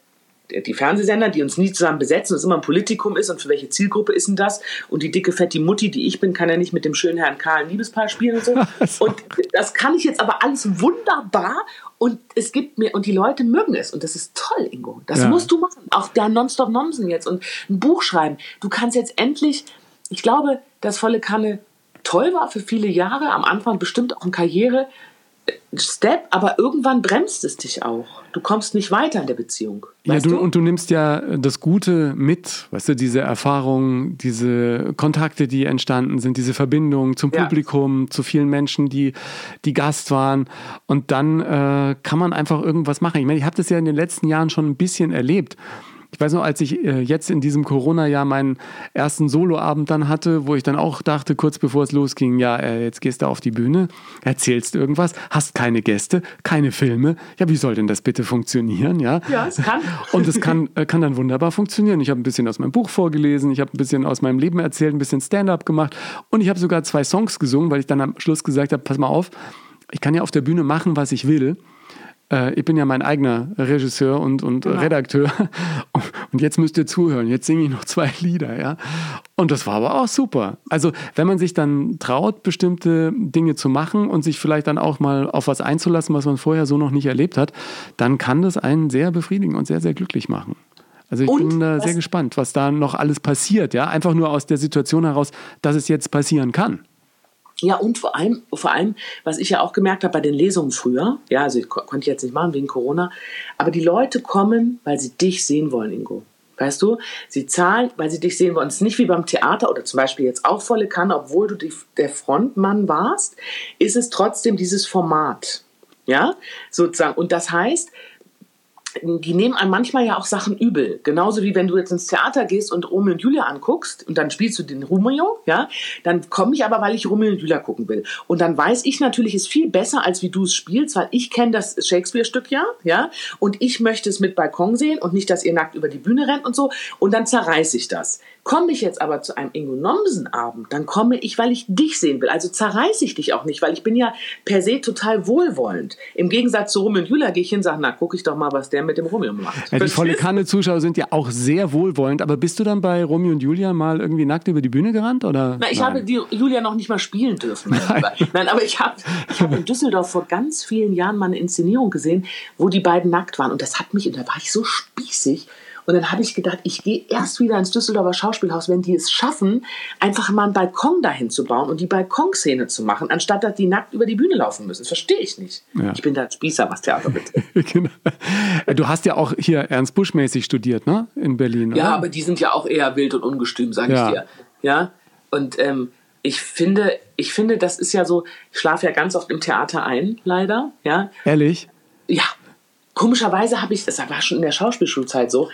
[SPEAKER 1] die Fernsehsender, die uns nie zusammen besetzen, das immer ein Politikum ist und für welche Zielgruppe ist denn das? Und die dicke, fette Mutti, die ich bin, kann ja nicht mit dem schönen Herrn Karl ein Liebespaar spielen und so. Und das kann ich jetzt aber alles wunderbar und es gibt mir, und die Leute mögen es und das ist toll, Ingo. Das
[SPEAKER 2] Ja.
[SPEAKER 1] musst du machen. Auch der Nonstop Nomsen jetzt und ein Buch schreiben. Du kannst jetzt endlich, ich glaube, dass volle Kanne toll war für viele Jahre, am Anfang bestimmt auch eine Karriere. Step, aber irgendwann bremst es dich auch. Du kommst nicht weiter in der Beziehung.
[SPEAKER 2] Ja, du, du, und du nimmst ja das Gute mit, weißt du, diese Erfahrungen, diese Kontakte, die entstanden sind, diese Verbindung zum ja. Publikum, zu vielen Menschen, die, die Gast waren. Und dann äh, kann man einfach irgendwas machen. Ich meine, ich habe das ja in den letzten Jahren schon ein bisschen erlebt. Ich weiß noch, als ich äh, jetzt in diesem Corona-Jahr meinen ersten Soloabend dann hatte, wo ich dann auch dachte, kurz bevor es losging, ja, äh, jetzt gehst du auf die Bühne, erzählst irgendwas, hast keine Gäste, keine Filme. Ja, wie soll denn das bitte funktionieren? Ja,
[SPEAKER 1] ja es kann.
[SPEAKER 2] Und es kann, äh, kann dann wunderbar funktionieren. Ich habe ein bisschen aus meinem Buch vorgelesen, ich habe ein bisschen aus meinem Leben erzählt, ein bisschen Stand-up gemacht und ich habe sogar zwei Songs gesungen, weil ich dann am Schluss gesagt habe, pass mal auf, ich kann ja auf der Bühne machen, was ich will äh, ich bin ja mein eigener Regisseur und, und genau. Redakteur. Und jetzt müsst ihr zuhören. Jetzt singe ich noch zwei Lieder, ja. Und das war aber auch super. Also, wenn man sich dann traut, bestimmte Dinge zu machen und sich vielleicht dann auch mal auf was einzulassen, was man vorher so noch nicht erlebt hat, dann kann das einen sehr befriedigen und sehr, sehr glücklich machen. Also ich und bin da sehr gespannt, was da noch alles passiert, ja. Einfach nur aus der Situation heraus, dass es jetzt passieren kann.
[SPEAKER 1] Ja, und vor allem, vor allem, was ich ja auch gemerkt habe bei den Lesungen früher, ja, also ich konnte ich jetzt nicht machen wegen Corona, aber die Leute kommen, weil sie dich sehen wollen, Ingo. Weißt du, sie zahlen, weil sie dich sehen wollen. Es ist nicht wie beim Theater oder zum Beispiel jetzt auch volle Kanne, obwohl du die, der Frontmann warst, ist es trotzdem dieses Format. Ja, sozusagen. Und das heißt, die nehmen einem manchmal ja auch Sachen übel. Genauso wie wenn du jetzt ins Theater gehst und Romeo und Julia anguckst und dann spielst du den Romeo, ja, dann komme ich aber, weil ich Romeo und Julia gucken will. Und dann weiß ich natürlich, es ist viel besser, als wie du es spielst, weil ich kenne das Shakespeare-Stück ja, ja, und ich möchte es mit Balkon sehen und nicht, dass ihr nackt über die Bühne rennt und so. Und dann zerreiße ich das. Komme ich jetzt aber zu einem Ingo Nomsen-Abend, dann komme ich, weil ich dich sehen will. Also zerreiße ich dich auch nicht, weil ich bin ja per se total wohlwollend. Im Gegensatz zu Romeo und Julia gehe ich hin und sage, na, gucke ich doch mal, was der mit dem Romeo macht.
[SPEAKER 2] Ja, die volle Kanne-Zuschauer sind ja auch sehr wohlwollend, aber bist du dann bei Romeo und Julia mal irgendwie nackt über die Bühne gerannt? Oder?
[SPEAKER 1] Na, ich Nein. habe die Julia noch nicht mal spielen dürfen. Nein, Nein aber ich habe ich hab in Düsseldorf vor ganz vielen Jahren mal eine Inszenierung gesehen, wo die beiden nackt waren. Und das hat mich, und da war ich so spießig, und dann habe ich gedacht, ich gehe erst wieder ins Düsseldorfer Schauspielhaus, wenn die es schaffen, einfach mal einen Balkon dahin zu bauen und die Balkonszene zu machen, anstatt dass die nackt über die Bühne laufen müssen. Das verstehe ich nicht. Ja. Ich bin da Spießer, was Theater betrifft. genau.
[SPEAKER 2] Du hast ja auch hier Ernst Busch mäßig studiert, ne? In Berlin.
[SPEAKER 1] Ja, oder? aber die sind ja auch eher wild und ungestüm, sage ja. ich dir. Ja. Und ähm, ich finde, ich finde, das ist ja so, ich schlafe ja ganz oft im Theater ein, leider. Ja.
[SPEAKER 2] Ehrlich?
[SPEAKER 1] Ja, komischerweise habe ich, das war schon in der Schauspielschulzeit so,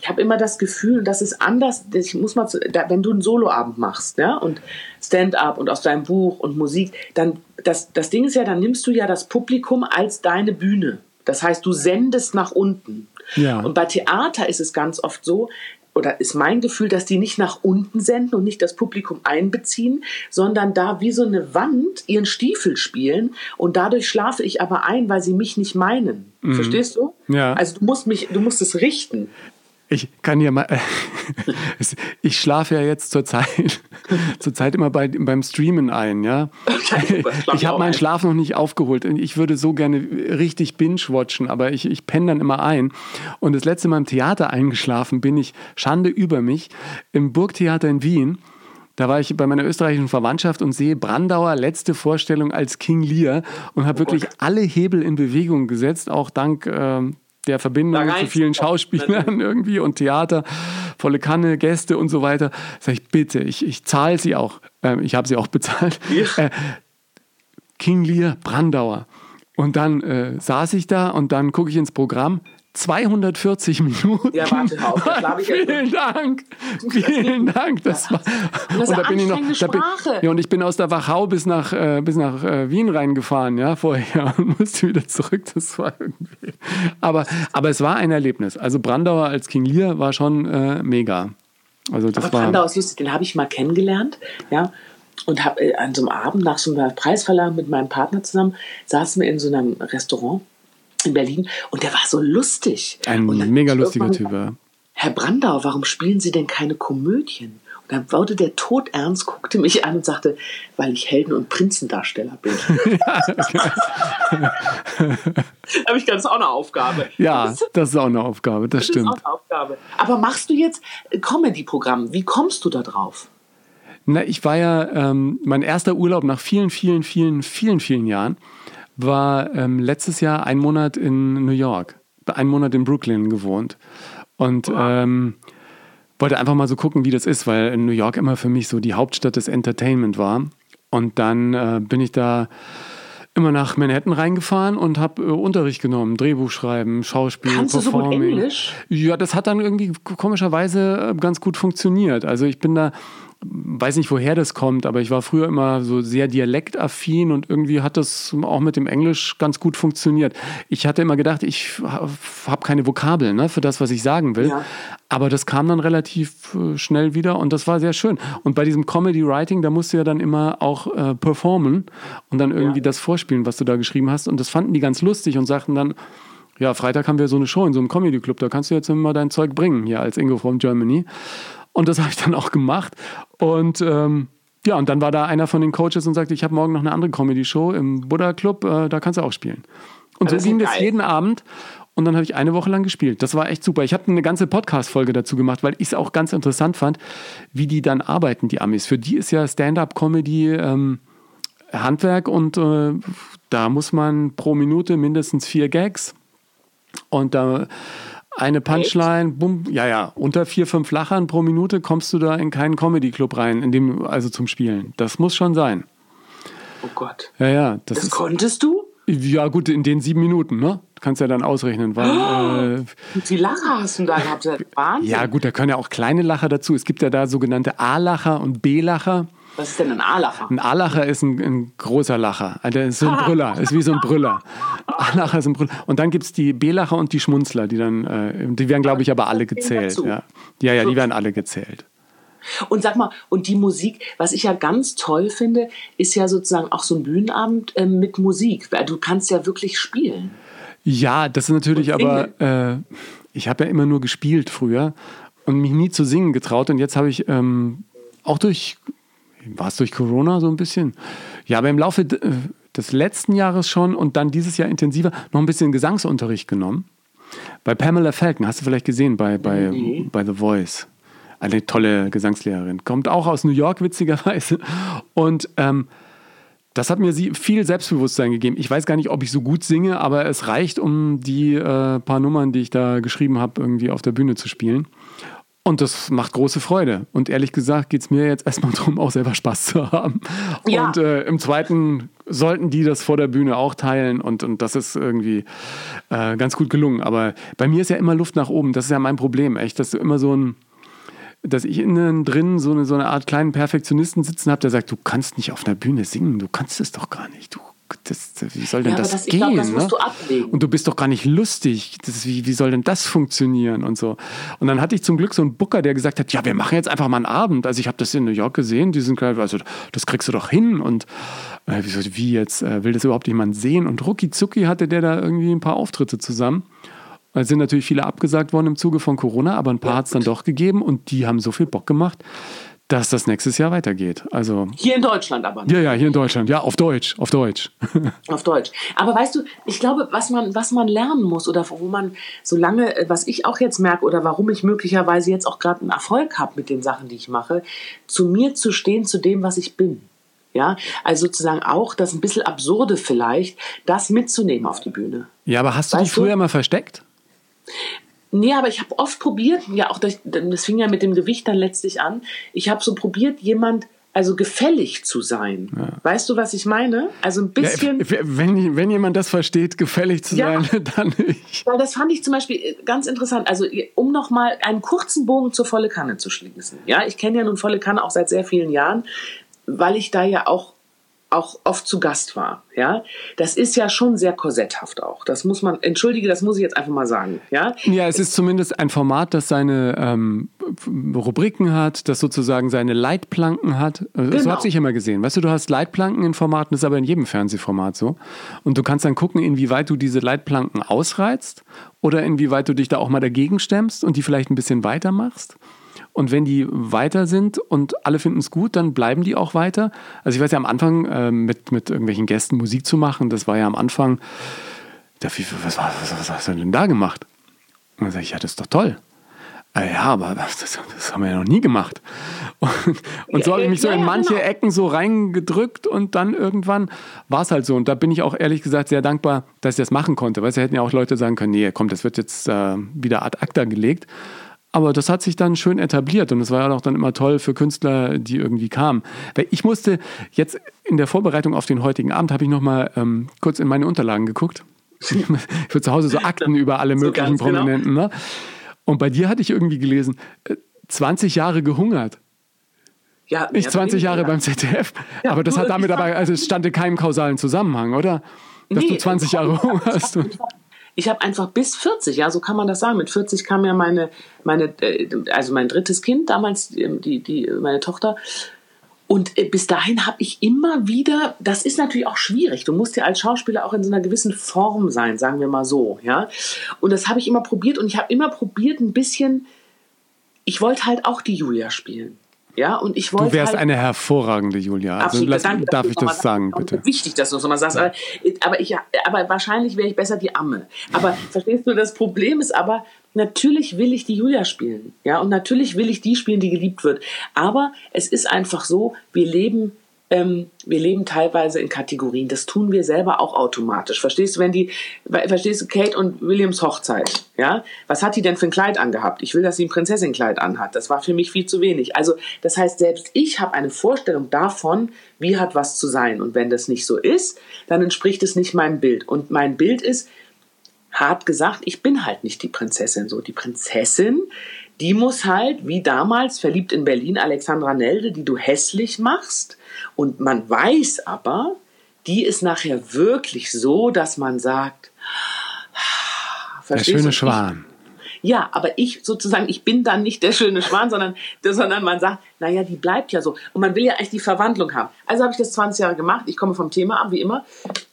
[SPEAKER 1] ich habe immer das Gefühl, dass es anders, ich muss mal, zu, wenn du einen Soloabend machst, ja, und Stand-up und aus deinem Buch und Musik, dann, das, das Ding ist ja, dann nimmst du ja das Publikum als deine Bühne. Das heißt, du sendest nach unten. Ja. Und bei Theater ist es ganz oft so, oder ist mein Gefühl, dass die nicht nach unten senden und nicht das Publikum einbeziehen, sondern da wie so eine Wand ihren Stiefel spielen und dadurch schlafe ich aber ein, weil sie mich nicht meinen. Mhm. Verstehst du?
[SPEAKER 2] Ja.
[SPEAKER 1] Also du musst mich, du musst es richten.
[SPEAKER 2] Ich kann ja mal, ich schlafe ja jetzt zur Zeit, zur Zeit immer bei, beim Streamen ein, ja. Ich habe meinen Schlaf noch nicht aufgeholt. Ich würde so gerne richtig binge-watchen, aber ich, ich penne dann immer ein. Und das letzte Mal im Theater eingeschlafen bin ich, Schande über mich, im Burgtheater in Wien. Da war ich bei meiner österreichischen Verwandtschaft und sehe Brandauer letzte Vorstellung als King Lear und habe oh wirklich alle Hebel in Bewegung gesetzt, auch dank äh, der Verbindung zu vielen Schauspielern irgendwie und Theater, volle Kanne, Gäste und so weiter. Sag ich, bitte, ich, ich zahle sie auch. Ähm, ich habe sie auch bezahlt. Äh, King Lear, Brandauer. Und dann äh, saß ich da und dann gucke ich ins Programm. 240 Minuten.
[SPEAKER 1] Ja, warte auf, das glaube ich
[SPEAKER 2] Vielen Dank. Vielen Dank. Das war,
[SPEAKER 1] das und da bin ich noch, da bin,
[SPEAKER 2] ja, und ich bin aus der Wachau bis nach, äh, bis nach äh, Wien reingefahren, ja, vorher und musste wieder zurück. Das war irgendwie. Aber, aber es war ein Erlebnis. Also Brandauer als King Lear war schon äh, mega. Also das aber
[SPEAKER 1] war, Brandauer ist lustig, den habe ich mal kennengelernt, ja. Und habe äh, an so einem Abend nach so einer Preisverleihung mit meinem Partner zusammen, saßen wir in so einem Restaurant in Berlin und der war so lustig.
[SPEAKER 2] Ein mega lustiger Typ.
[SPEAKER 1] Herr Brandau, warum spielen Sie denn keine Komödien? Und dann wurde der Tod ernst, guckte mich an und sagte, weil ich Helden- und Prinzendarsteller bin. habe ich ganz auch eine Aufgabe.
[SPEAKER 2] Ja, das ist auch eine Aufgabe, das, das stimmt. Ist auch eine Aufgabe.
[SPEAKER 1] Aber machst du jetzt Comedy-Programm? Wie kommst du da drauf?
[SPEAKER 2] Na, ich war ja, ähm, mein erster Urlaub nach vielen, vielen, vielen, vielen, vielen Jahren war ähm, letztes Jahr ein Monat in New York, einen Monat in Brooklyn gewohnt und ähm, wollte einfach mal so gucken, wie das ist, weil New York immer für mich so die Hauptstadt des Entertainment war. Und dann äh, bin ich da immer nach Manhattan reingefahren und habe äh, Unterricht genommen, Drehbuch schreiben, Schauspiel,
[SPEAKER 1] Kannst
[SPEAKER 2] Performing.
[SPEAKER 1] du so gut Englisch?
[SPEAKER 2] Ja, das hat dann irgendwie komischerweise äh, ganz gut funktioniert. Also ich bin da weiß nicht, woher das kommt, aber ich war früher immer so sehr dialektaffin und irgendwie hat das auch mit dem Englisch ganz gut funktioniert. Ich hatte immer gedacht, ich habe keine Vokabeln ne, für das, was ich sagen will. Ja. Aber das kam dann relativ äh, schnell wieder und das war sehr schön. Und bei diesem Comedy Writing, da musst du ja dann immer auch äh, performen und dann irgendwie ja. das vorspielen, was du da geschrieben hast. Und das fanden die ganz lustig und sagten dann, ja, Freitag haben wir so eine Show in so einem Comedy Club, da kannst du jetzt immer dein Zeug bringen, hier als Ingo from Germany. Und das habe ich dann auch gemacht. Und ähm, ja, und dann war da einer von den Coaches und sagte, ich habe morgen noch eine andere Comedy-Show im Buddha Club, äh, da kannst du auch spielen. Und so ging das jeden Abend. Und dann habe ich eine Woche lang gespielt. Das war echt super. Ich habe eine ganze Podcast-Folge dazu gemacht, weil ich es auch ganz interessant fand, wie die dann arbeiten, die Amis. Für die ist ja Stand-up-Comedy ähm, Handwerk und äh, da muss man pro Minute mindestens vier Gags. Und da eine Punchline, bumm, ja, ja, unter vier, fünf Lachern pro Minute kommst du da in keinen Comedy-Club rein, in dem, also zum Spielen. Das muss schon sein.
[SPEAKER 1] Oh Gott.
[SPEAKER 2] Ja, ja.
[SPEAKER 1] Das, das ist, konntest du?
[SPEAKER 2] Ja, gut, in den sieben Minuten, ne? Du kannst ja dann ausrechnen, weil.
[SPEAKER 1] Oh, äh, wie Lacher hast du da gehabt?
[SPEAKER 2] Wahnsinn. Ja, gut, da können ja auch kleine Lacher dazu. Es gibt ja da sogenannte A-Lacher und B-Lacher.
[SPEAKER 1] Was ist denn ein A-Lacher?
[SPEAKER 2] Ein A-Lacher ist ein, ein, großer Lacher. Also ist so ein Brüller, ist wie so ein Brüller. A-Lacher ist ein Brüller. Und dann gibt es die B-Lacher und die Schmunzler, die dann, äh, die werden, glaube ich, aber alle gezählt. Ja. ja, ja, die werden alle gezählt.
[SPEAKER 1] Und sag mal, und die Musik, was ich ja ganz toll finde, ist ja sozusagen auch so ein Bühnenabend äh, mit Musik. Du kannst ja wirklich spielen.
[SPEAKER 2] Ja, das ist natürlich aber, äh, ich habe ja immer nur gespielt früher und mich nie zu singen getraut. Und jetzt habe ich ähm, auch durch war es durch Corona so ein bisschen? Ja, aber im Laufe des letzten Jahres schon und dann dieses Jahr intensiver noch ein bisschen Gesangsunterricht genommen. Bei Pamela Falcon, hast du vielleicht gesehen, bei, bei, nee. bei The Voice. Eine tolle Gesangslehrerin. Kommt auch aus New York, witzigerweise. Und ähm, das hat mir viel Selbstbewusstsein gegeben. Ich weiß gar nicht, ob ich so gut singe, aber es reicht, um die äh, paar Nummern, die ich da geschrieben habe, irgendwie auf der Bühne zu spielen. Und das macht große Freude. Und ehrlich gesagt geht es mir jetzt erstmal darum, auch selber Spaß zu haben. Ja. Und äh, im zweiten sollten die das vor der Bühne auch teilen. Und, und das ist irgendwie äh, ganz gut gelungen. Aber bei mir ist ja immer Luft nach oben. Das ist ja mein Problem, echt, dass du immer so ein dass ich innen drin so eine, so eine Art kleinen Perfektionisten sitzen habe, der sagt, du kannst nicht auf einer Bühne singen, du kannst es doch gar nicht, du das, wie soll denn ja, das, das gehen? Glaub, das ne? du. Und du bist doch gar nicht lustig. Das, wie, wie soll denn das funktionieren und so? Und dann hatte ich zum Glück so einen Booker, der gesagt hat, ja, wir machen jetzt einfach mal einen Abend. Also ich habe das in New York gesehen, diesen also das kriegst du doch hin. Und äh, wie, wie jetzt, äh, will das überhaupt jemand sehen? Und rucki zucki hatte der da irgendwie ein paar Auftritte zusammen. Es sind natürlich viele abgesagt worden im Zuge von Corona, aber ein paar ja, hat es dann doch gegeben und die haben so viel Bock gemacht dass das nächstes Jahr weitergeht. Also
[SPEAKER 1] hier in Deutschland aber.
[SPEAKER 2] Ja, ja, hier in Deutschland. Ja, auf Deutsch, auf Deutsch.
[SPEAKER 1] auf Deutsch. Aber weißt du, ich glaube, was man, was man lernen muss oder wo man so lange, äh, was ich auch jetzt merke oder warum ich möglicherweise jetzt auch gerade einen Erfolg habe mit den Sachen, die ich mache, zu mir zu stehen, zu dem, was ich bin. Ja, also sozusagen auch das ein bisschen absurde vielleicht, das mitzunehmen auf die Bühne.
[SPEAKER 2] Ja, aber hast du weißt die früher du? mal versteckt?
[SPEAKER 1] Nee, aber ich habe oft probiert, ja auch das, das fing ja mit dem Gewicht dann letztlich an. Ich habe so probiert, jemand also gefällig zu sein. Ja. Weißt du, was ich meine? Also ein bisschen.
[SPEAKER 2] Ja, wenn, wenn jemand das versteht, gefällig zu ja, sein, dann nicht.
[SPEAKER 1] Weil das fand ich zum Beispiel äh, ganz interessant. Also, um nochmal einen kurzen Bogen zur volle Kanne zu schließen. Ja, ich kenne ja nun volle Kanne auch seit sehr vielen Jahren, weil ich da ja auch auch oft zu Gast war, ja, das ist ja schon sehr korsetthaft auch. Das muss man, entschuldige, das muss ich jetzt einfach mal sagen, ja.
[SPEAKER 2] Ja, es ist zumindest ein Format, das seine ähm, Rubriken hat, das sozusagen seine Leitplanken hat. Äh, genau. So habe ich immer gesehen. Weißt du, du hast Leitplanken in Formaten, das ist aber in jedem Fernsehformat so. Und du kannst dann gucken, inwieweit du diese Leitplanken ausreizt oder inwieweit du dich da auch mal dagegen stemmst und die vielleicht ein bisschen weitermachst. Und wenn die weiter sind und alle finden es gut, dann bleiben die auch weiter. Also ich weiß ja am Anfang äh, mit, mit irgendwelchen Gästen Musik zu machen, das war ja am Anfang, was, was, was, was hast du denn da gemacht? Und dann sage ich, ja, das ist doch toll. Ah ja, aber das, das, haben wir ja noch nie gemacht. Und, und so habe ich mich so in manche genau. Ecken so reingedrückt und dann irgendwann war es halt so. Und da bin ich auch ehrlich gesagt sehr dankbar, dass ich das machen konnte. Weil sie hätten ja auch Leute sagen können, nee, komm, das wird jetzt äh, wieder ad acta gelegt. Aber das hat sich dann schön etabliert und es war ja auch dann immer toll für Künstler, die irgendwie kamen. Weil ich musste jetzt in der Vorbereitung auf den heutigen Abend, habe ich nochmal ähm, kurz in meine Unterlagen geguckt. Ich für zu Hause so Akten über alle möglichen so genau. Prominenten. Genau. Ne? Und bei dir hatte ich irgendwie gelesen, 20 äh, Jahre gehungert. Ja, Nicht 20 Jahre beim ZDF. Ja, aber das hat damit aber, also es stand in keinem kausalen Zusammenhang, oder? Dass nee, du 20 Jahre hungerst.
[SPEAKER 1] Ich habe einfach bis 40, ja, so kann man das sagen. Mit 40 kam ja meine, meine, äh, also mein drittes Kind, damals die, die, meine Tochter. Und äh, bis dahin habe ich immer wieder, das ist natürlich auch schwierig. Du musst ja als Schauspieler auch in so einer gewissen Form sein, sagen wir mal so, ja. Und das habe ich immer probiert und ich habe immer probiert, ein bisschen. Ich wollte halt auch die Julia spielen. Ja, und ich wollte.
[SPEAKER 2] Du wärst halt, eine hervorragende Julia. Also absolut, lass, danke, darf ich das sagen, bitte?
[SPEAKER 1] Wichtig, dass du so mal sagst. Ja. Aber, aber, ich, aber wahrscheinlich wäre ich besser die Amme. Aber verstehst du, das Problem ist aber, natürlich will ich die Julia spielen. Ja, und natürlich will ich die spielen, die geliebt wird. Aber es ist einfach so, wir leben ähm, wir leben teilweise in Kategorien. Das tun wir selber auch automatisch. Verstehst du, wenn die, verstehst du, Kate und Williams Hochzeit, ja? Was hat die denn für ein Kleid angehabt? Ich will, dass sie ein Prinzessinnenkleid anhat. Das war für mich viel zu wenig. Also, das heißt, selbst ich habe eine Vorstellung davon, wie hat was zu sein. Und wenn das nicht so ist, dann entspricht es nicht meinem Bild. Und mein Bild ist, hart gesagt, ich bin halt nicht die Prinzessin so. Die Prinzessin die muss halt, wie damals, verliebt in Berlin, Alexandra Nelde, die du hässlich machst. Und man weiß aber, die ist nachher wirklich so, dass man sagt,
[SPEAKER 2] der schöne du? Schwan.
[SPEAKER 1] Ja, aber ich sozusagen, ich bin dann nicht der schöne Schwan, sondern, sondern man sagt, naja, die bleibt ja so. Und man will ja eigentlich die Verwandlung haben. Also habe ich das 20 Jahre gemacht. Ich komme vom Thema ab, wie immer.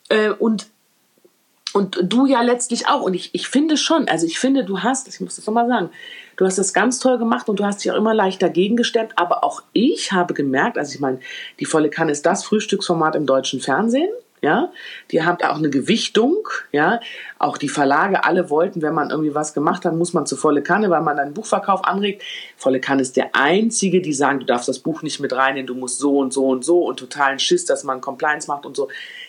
[SPEAKER 1] Äh, und und du ja letztlich auch. Und ich, ich finde schon, also ich finde, du hast, ich muss das nochmal sagen, du hast das ganz toll gemacht und du hast dich auch immer leicht dagegen gestemmt. Aber auch ich habe gemerkt, also ich meine, die volle Kanne ist das Frühstücksformat im deutschen Fernsehen. Ja, die haben auch eine Gewichtung, ja. Auch die Verlage, alle wollten, wenn man irgendwie was gemacht hat, muss man zu volle Kanne, weil man einen Buchverkauf anregt. Volle Kanne ist der einzige, die sagen, du darfst das Buch nicht mit reinnehmen, du musst so und so und so und totalen Schiss, dass man Compliance macht und so.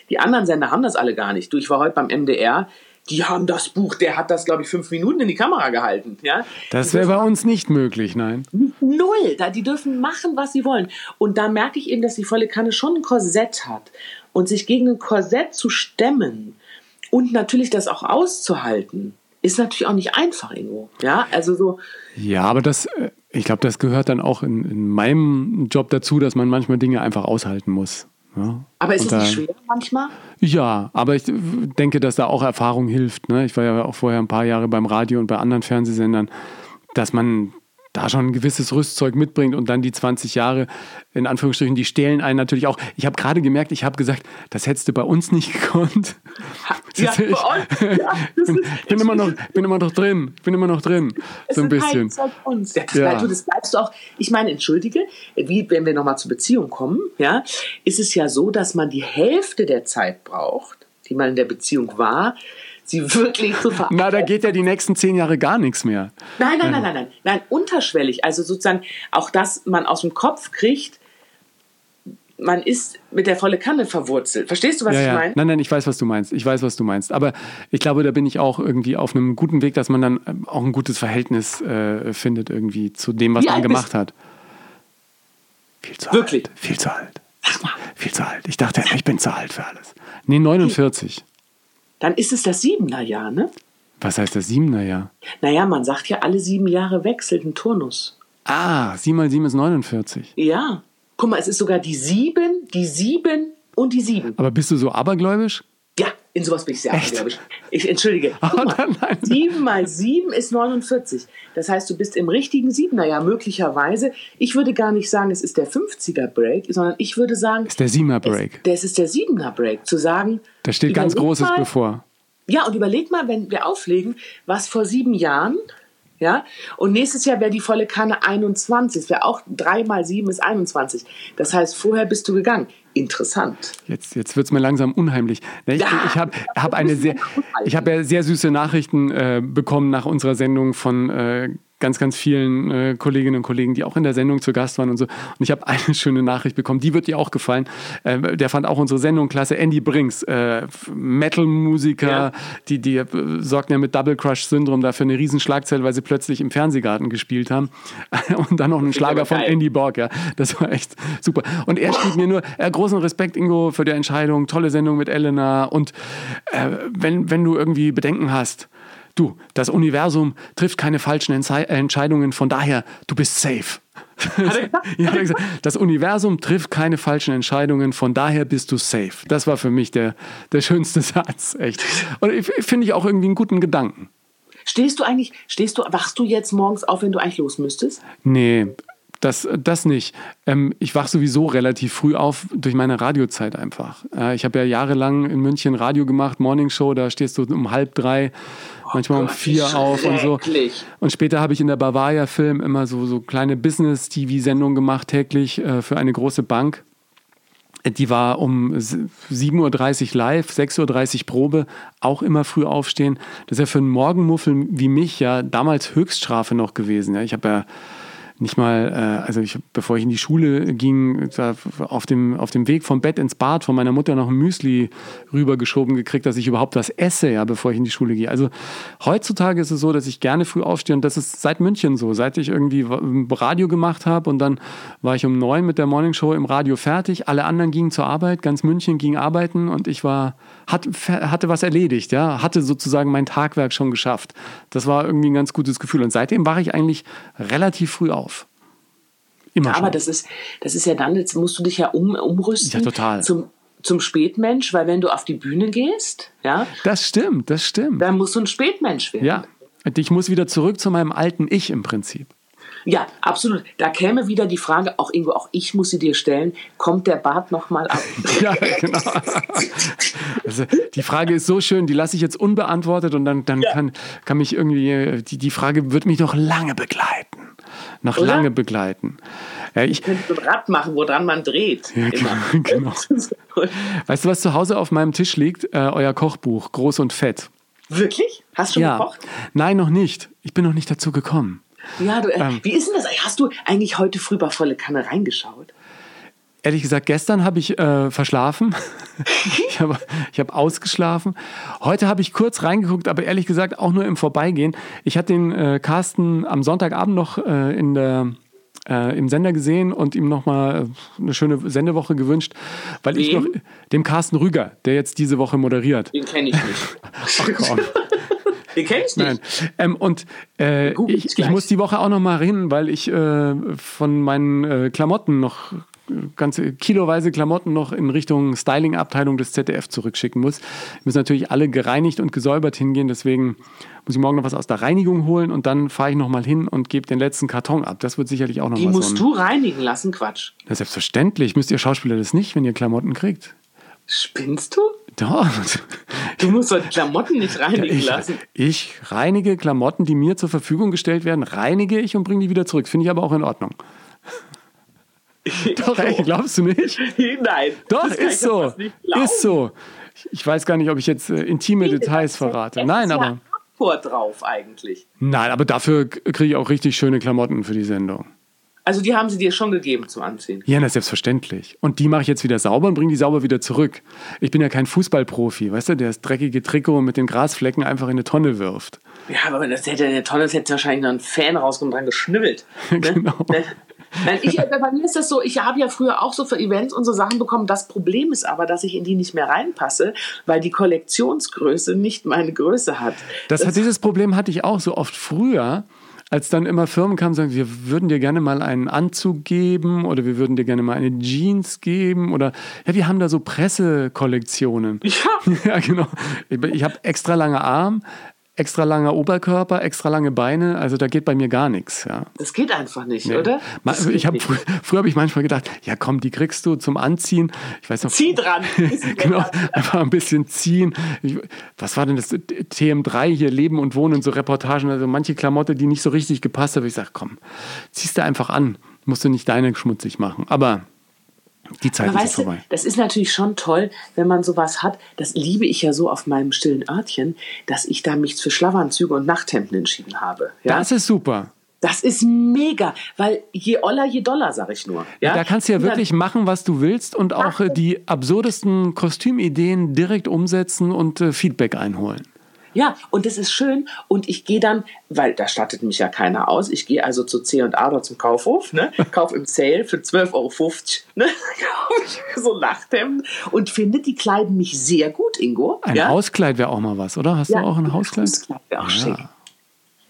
[SPEAKER 1] Die anderen Sender haben das alle gar nicht. Du, ich war heute beim MDR, die haben das Buch, der hat das, glaube ich, fünf Minuten in die Kamera gehalten. Ja?
[SPEAKER 2] Das wäre bei uns nicht möglich, nein.
[SPEAKER 1] Null. Da, die dürfen machen, was sie wollen. Und da merke ich eben, dass die volle Kanne schon ein Korsett hat. Und sich gegen ein Korsett zu stemmen und natürlich das auch auszuhalten, ist natürlich auch nicht einfach, Ingo. Ja, also so.
[SPEAKER 2] Ja, aber das, äh, ich glaube, das gehört dann auch in, in meinem Job dazu, dass man manchmal Dinge einfach aushalten muss.
[SPEAKER 1] Ja. Aber ist es nicht schwer manchmal?
[SPEAKER 2] Ja, aber ich denke, dass da auch Erfahrung hilft. Ne? Ich war ja auch vorher ein paar Jahre beim Radio und bei anderen Fernsehsendern, dass man da schon ein gewisses Rüstzeug mitbringt und dann die 20 Jahre, in Anführungsstrichen, die stehlen einen natürlich auch. Ich habe gerade gemerkt, ich habe gesagt, das hättest du bei uns nicht gekonnt. Ja, ich, bei Ja, bin, bin immer noch, bin immer noch drin, bin immer noch drin, es so ein bisschen.
[SPEAKER 1] Uns. Ja, das, ja. Bleibst, das bleibst du auch. Ich meine, entschuldige, wie wenn wir nochmal zur Beziehung kommen, ja, ist es ja so, dass man die Hälfte der Zeit braucht, die man in der Beziehung war, sie wirklich zu
[SPEAKER 2] verarbeiten. Na, da geht ja die nächsten zehn Jahre gar nichts mehr.
[SPEAKER 1] Nein, nein, nein, nein, nein, nein, unterschwellig. Also sozusagen auch das man aus dem Kopf kriegt, man ist mit der volle Kanne verwurzelt. Verstehst du, was ja, ich meine?
[SPEAKER 2] Nein, nein, ich weiß, was du meinst. Ich weiß, was du meinst. Aber ich glaube, da bin ich auch irgendwie auf einem guten Weg, dass man dann ähm, auch ein gutes Verhältnis äh, findet irgendwie zu dem, was Wie man gemacht hat. Viel zu Wirklich? alt. Viel zu alt. Viel zu alt. Ich dachte, ich bin zu alt für alles. Nee, 49
[SPEAKER 1] dann ist es das siebener Jahr, ne?
[SPEAKER 2] Was heißt das siebener Jahr?
[SPEAKER 1] Naja, man sagt ja, alle sieben Jahre wechselt ein Turnus.
[SPEAKER 2] Ah, sieben mal sieben ist 49.
[SPEAKER 1] Ja. Guck mal, es ist sogar die sieben, die sieben und die sieben.
[SPEAKER 2] Aber bist du so abergläubisch?
[SPEAKER 1] Ja, in sowas bin ich sehr abergläubisch. Ich entschuldige. Oh, mal, nein, nein. 7 mal 7 ist 49. Das heißt, du bist im richtigen Siebener Jahr möglicherweise. Ich würde gar nicht sagen, es ist der 50er Break, sondern ich würde sagen.
[SPEAKER 2] Es ist der 7er Break.
[SPEAKER 1] Es, das ist der 7er Break. Zu sagen.
[SPEAKER 2] Da steht ganz Großes mal, bevor.
[SPEAKER 1] Ja, und überleg mal, wenn wir auflegen, was vor sieben Jahren ja? Und nächstes Jahr wäre die volle Kanne 21. Es wäre auch 3 mal 7 ist 21. Das heißt, vorher bist du gegangen. Interessant.
[SPEAKER 2] Jetzt, jetzt wird es mir langsam unheimlich. Ne, ich, ja, ich habe hab eine sehr, ich habe ja sehr süße Nachrichten äh, bekommen nach unserer Sendung von äh, ganz, ganz vielen äh, Kolleginnen und Kollegen, die auch in der Sendung zu Gast waren und so. Und ich habe eine schöne Nachricht bekommen, die wird dir auch gefallen. Äh, der fand auch unsere Sendung klasse. Andy Brinks, äh, Metal-Musiker, ja. die, die äh, sorgten ja mit Double Crush-Syndrom dafür eine Riesenschlagzeile, weil sie plötzlich im Fernsehgarten gespielt haben. und dann noch einen Schlager von Andy Borg, ja. Das war echt super. Und er schrieb mir nur, äh, großen Respekt, Ingo, für die Entscheidung, tolle Sendung mit Elena. Und äh, wenn, wenn du irgendwie Bedenken hast, Du, das Universum trifft keine falschen Entscheidungen, von daher, du bist safe. ja, das Universum trifft keine falschen Entscheidungen, von daher bist du safe. Das war für mich der, der schönste Satz, echt. Und finde ich auch irgendwie einen guten Gedanken.
[SPEAKER 1] Stehst du eigentlich, stehst du, wachst du jetzt morgens auf, wenn du eigentlich los müsstest?
[SPEAKER 2] Nee, das, das nicht. Ähm, ich wach sowieso relativ früh auf durch meine Radiozeit einfach. Äh, ich habe ja jahrelang in München Radio gemacht, Morning Show, da stehst du um halb drei, oh manchmal Gott, um vier auf und so. Und später habe ich in der Bavaria Film immer so, so kleine Business-TV-Sendungen gemacht, täglich äh, für eine große Bank. Die war um 7.30 Uhr live, 6.30 Uhr Probe, auch immer früh aufstehen. Das ist ja für einen Morgenmuffel wie mich ja damals Höchststrafe noch gewesen. Ja. Ich habe ja nicht mal, äh, also ich, bevor ich in die Schule ging, auf dem, auf dem Weg vom Bett ins Bad von meiner Mutter noch ein Müsli rübergeschoben gekriegt, dass ich überhaupt was esse, ja, bevor ich in die Schule gehe. Also heutzutage ist es so, dass ich gerne früh aufstehe und das ist seit München so. Seit ich irgendwie Radio gemacht habe und dann war ich um neun mit der Morningshow im Radio fertig. Alle anderen gingen zur Arbeit, ganz München ging arbeiten und ich war, hat, hatte was erledigt, ja, hatte sozusagen mein Tagwerk schon geschafft. Das war irgendwie ein ganz gutes Gefühl und seitdem war ich eigentlich relativ früh auf.
[SPEAKER 1] Immer ja, schon. aber das ist, das ist ja dann, jetzt musst du dich ja um, umrüsten.
[SPEAKER 2] Ja, total.
[SPEAKER 1] Zum, zum Spätmensch, weil wenn du auf die Bühne gehst, ja.
[SPEAKER 2] Das stimmt, das stimmt.
[SPEAKER 1] Dann musst du ein Spätmensch werden.
[SPEAKER 2] Ja. Ich muss wieder zurück zu meinem alten Ich im Prinzip.
[SPEAKER 1] Ja, absolut. Da käme wieder die Frage, auch irgendwo, auch ich muss sie dir stellen, kommt der Bart nochmal ab? ja, genau.
[SPEAKER 2] Also, die Frage ist so schön, die lasse ich jetzt unbeantwortet und dann, dann ja. kann, kann mich irgendwie, die, die Frage wird mich noch lange begleiten noch Oder? lange begleiten.
[SPEAKER 1] Ja, ich, könnte so ein Rad machen, woran man dreht. Ja,
[SPEAKER 2] genau. weißt du, was zu Hause auf meinem Tisch liegt? Äh, euer Kochbuch, groß und fett.
[SPEAKER 1] Wirklich? Hast du schon ja. gekocht?
[SPEAKER 2] Nein, noch nicht. Ich bin noch nicht dazu gekommen.
[SPEAKER 1] Ja, du, äh, ähm, wie ist denn das? Hast du eigentlich heute früh bei volle Kanne reingeschaut?
[SPEAKER 2] Ehrlich gesagt, gestern habe ich äh, verschlafen. ich habe ich hab ausgeschlafen. Heute habe ich kurz reingeguckt, aber ehrlich gesagt auch nur im Vorbeigehen. Ich hatte den äh, Carsten am Sonntagabend noch äh, in der, äh, im Sender gesehen und ihm nochmal äh, eine schöne Sendewoche gewünscht, weil Wem? ich noch dem Carsten Rüger, der jetzt diese Woche moderiert.
[SPEAKER 1] Den kenne ich nicht. Ach komm. Den kenne ich nicht. Nein.
[SPEAKER 2] Ähm, und äh, ich, ich, muss die Woche auch noch mal hin, weil ich von meinen Klamotten noch ganze kiloweise Klamotten noch in Richtung Styling-Abteilung des ZDF zurückschicken muss. Müssen natürlich alle gereinigt und gesäubert hingehen, deswegen muss ich morgen noch was aus der Reinigung holen und dann fahre ich nochmal hin und gebe den letzten Karton ab. Das wird sicherlich auch noch
[SPEAKER 1] Die musst so ein... du reinigen lassen, Quatsch.
[SPEAKER 2] Ja, selbstverständlich. Müsst ihr Schauspieler das nicht, wenn ihr Klamotten kriegt.
[SPEAKER 1] Spinnst du?
[SPEAKER 2] Doch.
[SPEAKER 1] Du musst doch Klamotten nicht reinigen
[SPEAKER 2] ich,
[SPEAKER 1] lassen.
[SPEAKER 2] Ich reinige Klamotten, die mir zur Verfügung gestellt werden, reinige ich und bringe die wieder zurück. Finde ich aber auch in Ordnung. Doch, ey, glaubst du nicht?
[SPEAKER 1] Nein.
[SPEAKER 2] Doch, ist so. Ist so. Ich weiß gar nicht, ob ich jetzt äh, intime nee, Details verrate. Nein, ja aber.
[SPEAKER 1] Abfuhr drauf eigentlich.
[SPEAKER 2] Nein, aber dafür kriege ich auch richtig schöne Klamotten für die Sendung.
[SPEAKER 1] Also die haben sie dir schon gegeben zum Anziehen?
[SPEAKER 2] Ja, das selbstverständlich. Und die mache ich jetzt wieder sauber und bringe die sauber wieder zurück. Ich bin ja kein Fußballprofi, weißt du, der das dreckige Trikot mit den Grasflecken einfach in eine Tonne wirft.
[SPEAKER 1] Ja, aber das hätte in der Tonne das hätte wahrscheinlich noch ein Fan rausgekommen und dran geschnibbelt. Ne? genau. Ne? Nein, ich, bei mir ist das so, ich habe ja früher auch so für Events und so Sachen bekommen. Das Problem ist aber, dass ich in die nicht mehr reinpasse, weil die Kollektionsgröße nicht meine Größe hat.
[SPEAKER 2] Das, das dieses Problem hatte ich auch so oft früher als dann immer Firmen kamen und sagen, wir würden dir gerne mal einen Anzug geben oder wir würden dir gerne mal eine Jeans geben oder ja, wir haben da so Pressekollektionen. Ja, ja genau. Ich, ich habe extra lange Arm, extra langer Oberkörper, extra lange Beine, also da geht bei mir gar nichts. Ja.
[SPEAKER 1] Das geht einfach nicht, nee. oder?
[SPEAKER 2] Das ich hab, früher, früher habe ich manchmal gedacht, ja komm, die kriegst du zum Anziehen. Ich weiß noch,
[SPEAKER 1] Zieh dran.
[SPEAKER 2] genau, einfach ein bisschen ziehen. Ich, was war denn das? TM3 hier, Leben und Wohnen, so Reportagen, also manche Klamotte, die nicht so richtig gepasst haben. Ich sage, komm, ziehst du einfach an. Musst du nicht deine schmutzig machen. Aber die Zeit Aber ist vorbei. Du,
[SPEAKER 1] das ist natürlich schon toll, wenn man sowas hat. Das liebe ich ja so auf meinem stillen Örtchen, dass ich da mich für Schlafanzüge und Nachthemden entschieden habe.
[SPEAKER 2] Ja? Das ist super.
[SPEAKER 1] Das ist mega, weil je oller, je doller, sag ich nur. Ja?
[SPEAKER 2] Da kannst du ja wirklich machen, was du willst und auch die absurdesten Kostümideen direkt umsetzen und äh, Feedback einholen.
[SPEAKER 1] Ja, und das ist schön. Und ich gehe dann, weil da stattet mich ja keiner aus, ich gehe also zu C&A oder zum Kaufhof, ne? kauf im Sale für 12,50 Euro ne? so Nachthemden und finde, die kleiden mich sehr gut, Ingo.
[SPEAKER 2] Ein
[SPEAKER 1] ja?
[SPEAKER 2] Hauskleid wäre auch mal was, oder? Hast
[SPEAKER 1] Ja,
[SPEAKER 2] du auch ein Hauskleid?
[SPEAKER 1] Hauskleid wäre auch schick.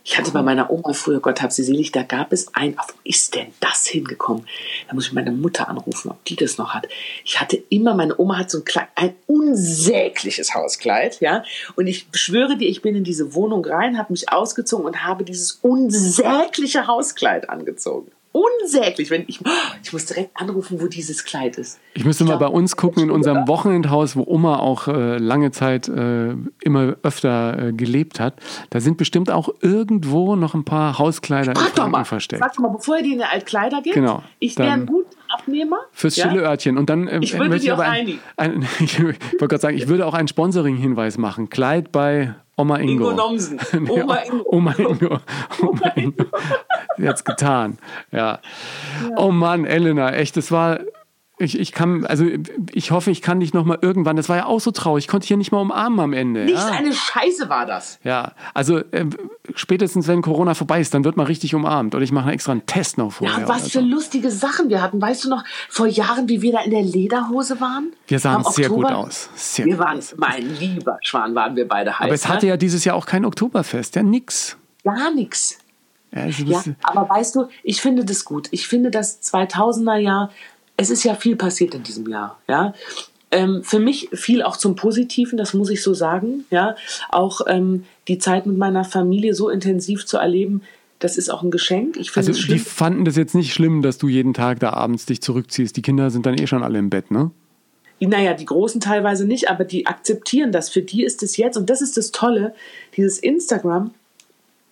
[SPEAKER 1] Ich hatte bei meiner Oma früher, Gott hab sie selig, da gab es ein, wo ist denn das hingekommen? Da muss ich meine Mutter anrufen, ob die das noch hat. Ich hatte immer, meine Oma hat so ein, Kleid, ein unsägliches Hauskleid, ja. Und ich schwöre dir, ich bin in diese Wohnung rein, habe mich ausgezogen und habe dieses unsägliche Hauskleid angezogen. Unsäglich. Wenn ich, ich muss direkt anrufen, wo dieses Kleid ist.
[SPEAKER 2] Ich müsste mal bei uns gucken in unserem Wochenendhaus, wo Oma auch äh, lange Zeit äh, immer öfter äh, gelebt hat. Da sind bestimmt auch irgendwo noch ein paar Hauskleider in
[SPEAKER 1] Frag doch mal,
[SPEAKER 2] versteckt.
[SPEAKER 1] sag doch mal, bevor ihr die in die Altkleider geht,
[SPEAKER 2] Genau,
[SPEAKER 1] ich wäre ein guter Abnehmer.
[SPEAKER 2] Fürs
[SPEAKER 1] ja?
[SPEAKER 2] stille Örtchen. Und dann äh,
[SPEAKER 1] Ich würde dir auch
[SPEAKER 2] ein, ein, Ich wollte gerade sagen, ich würde auch einen Sponsoring-Hinweis machen. Kleid bei Oma Ingo.
[SPEAKER 1] Ingo Nomsen.
[SPEAKER 2] Nee,
[SPEAKER 1] Oma Ingo.
[SPEAKER 2] Oma Ingo. Oma Ingo. Jetzt getan. Ja. Oh Mann, Elena, echt, das war. Ich, ich kann, also ich hoffe, ich kann dich noch mal irgendwann. Das war ja auch so traurig. Ich konnte dich ja nicht mal umarmen am Ende.
[SPEAKER 1] Nicht
[SPEAKER 2] ja.
[SPEAKER 1] eine Scheiße war das.
[SPEAKER 2] Ja, also äh, spätestens wenn Corona vorbei ist, dann wird man richtig umarmt. Oder ich mache extra einen Test noch vorher.
[SPEAKER 1] Ja, was für
[SPEAKER 2] so.
[SPEAKER 1] lustige Sachen wir hatten. Weißt du noch, vor Jahren, wie wir da in der Lederhose waren?
[SPEAKER 2] Wir sahen sehr gut aus. Sehr
[SPEAKER 1] Wir
[SPEAKER 2] gut
[SPEAKER 1] waren,
[SPEAKER 2] aus.
[SPEAKER 1] mein lieber Schwan, waren wir beide heiß.
[SPEAKER 2] Aber es hatte
[SPEAKER 1] ne?
[SPEAKER 2] ja dieses Jahr auch kein Oktoberfest, ja nix.
[SPEAKER 1] gar nichts.
[SPEAKER 2] Ja, also
[SPEAKER 1] Ja, aber weißt du, ich finde das gut. Ich finde das 2000er Jahr, es ist ja viel passiert in diesem Jahr. Ja, ähm, für mich viel auch zum Positiven, das muss ich so sagen. Ja, auch ähm, die Zeit mit meiner Familie so intensiv zu erleben, das ist auch ein Geschenk. Ich
[SPEAKER 2] also die fanden das jetzt nicht schlimm, dass du jeden Tag da abends dich zurückziehst. Die Kinder sind dann eh schon alle im Bett, ne?
[SPEAKER 1] Naja, die Großen teilweise nicht, aber die akzeptieren das. Für die ist es jetzt, und das ist das Tolle, dieses Instagram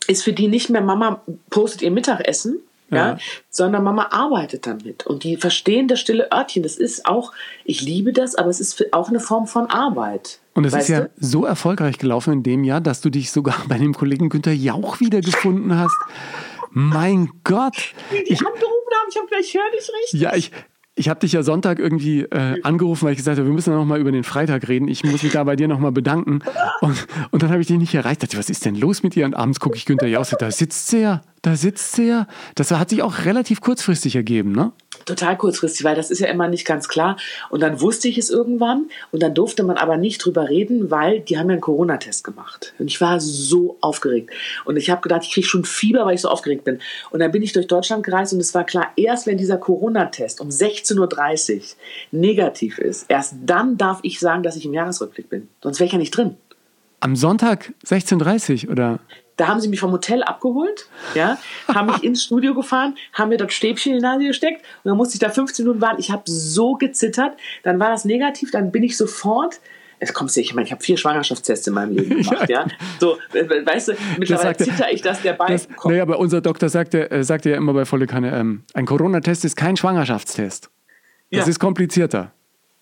[SPEAKER 1] ist für die nicht mehr Mama postet ihr Mittagessen, ja. Sondern Mama arbeitet damit. Und die verstehen das stille Örtchen. Das ist auch, ich liebe das, aber es ist auch eine Form von Arbeit.
[SPEAKER 2] Und es ist ja
[SPEAKER 1] du?
[SPEAKER 2] so erfolgreich gelaufen in dem Jahr, dass du dich sogar bei dem Kollegen Günther Jauch wiedergefunden hast. Mein Gott.
[SPEAKER 1] Die
[SPEAKER 2] Ich,
[SPEAKER 1] angerufen haben, ich habe gleich, ich höre dich richtig.
[SPEAKER 2] ja, ich, ich habe dich ja Sonntag irgendwie äh, angerufen, weil ich gesagt habe, wir müssen noch mal über den Freitag reden. Ich muss mich da bei dir noch mal bedanken. Und, und dann habe ich dich nicht erreicht. Dachte, was ist denn los mit dir? Und abends gucke ich Günther Jauch, da sitzt sie ja, da sitzt sie ja. Das hat sich auch relativ kurzfristig ergeben, ne?
[SPEAKER 1] total kurzfristig, weil das ist ja immer nicht ganz klar. Und dann wusste ich es irgendwann und dann durfte man aber nicht drüber reden, weil die haben ja einen Corona-Test gemacht. Und ich war so aufgeregt. Und ich habe gedacht, ich kriege schon Fieber, weil ich so aufgeregt bin. Und dann bin ich durch Deutschland gereist und es war klar, erst wenn dieser Corona-Test um 16.30 Uhr negativ ist, erst dann darf ich sagen, dass ich im Jahresrückblick bin. Sonst wäre ich ja nicht drin.
[SPEAKER 2] Am Sonntag 16.30 Uhr oder?
[SPEAKER 1] Da haben sie mich vom Hotel abgeholt, ja, haben mich ins Studio gefahren, haben mir dort Stäbchen in die Nase gesteckt und dann musste ich da 15 Minuten warten. Ich habe so gezittert. Dann war das negativ, dann bin ich sofort. Es kommt sich, ich meine, ich habe vier Schwangerschaftstests in meinem Leben gemacht, ja. So, weißt du, mittlerweile
[SPEAKER 2] sagte-
[SPEAKER 1] zitter ich, dass der Bein kommt.
[SPEAKER 2] naja, aber unser Doktor sagte, äh, sagte ja immer bei Volle Kanne, ähm, ein Corona-Test ist kein Schwangerschaftstest. Das
[SPEAKER 1] Ja.
[SPEAKER 2] ist komplizierter.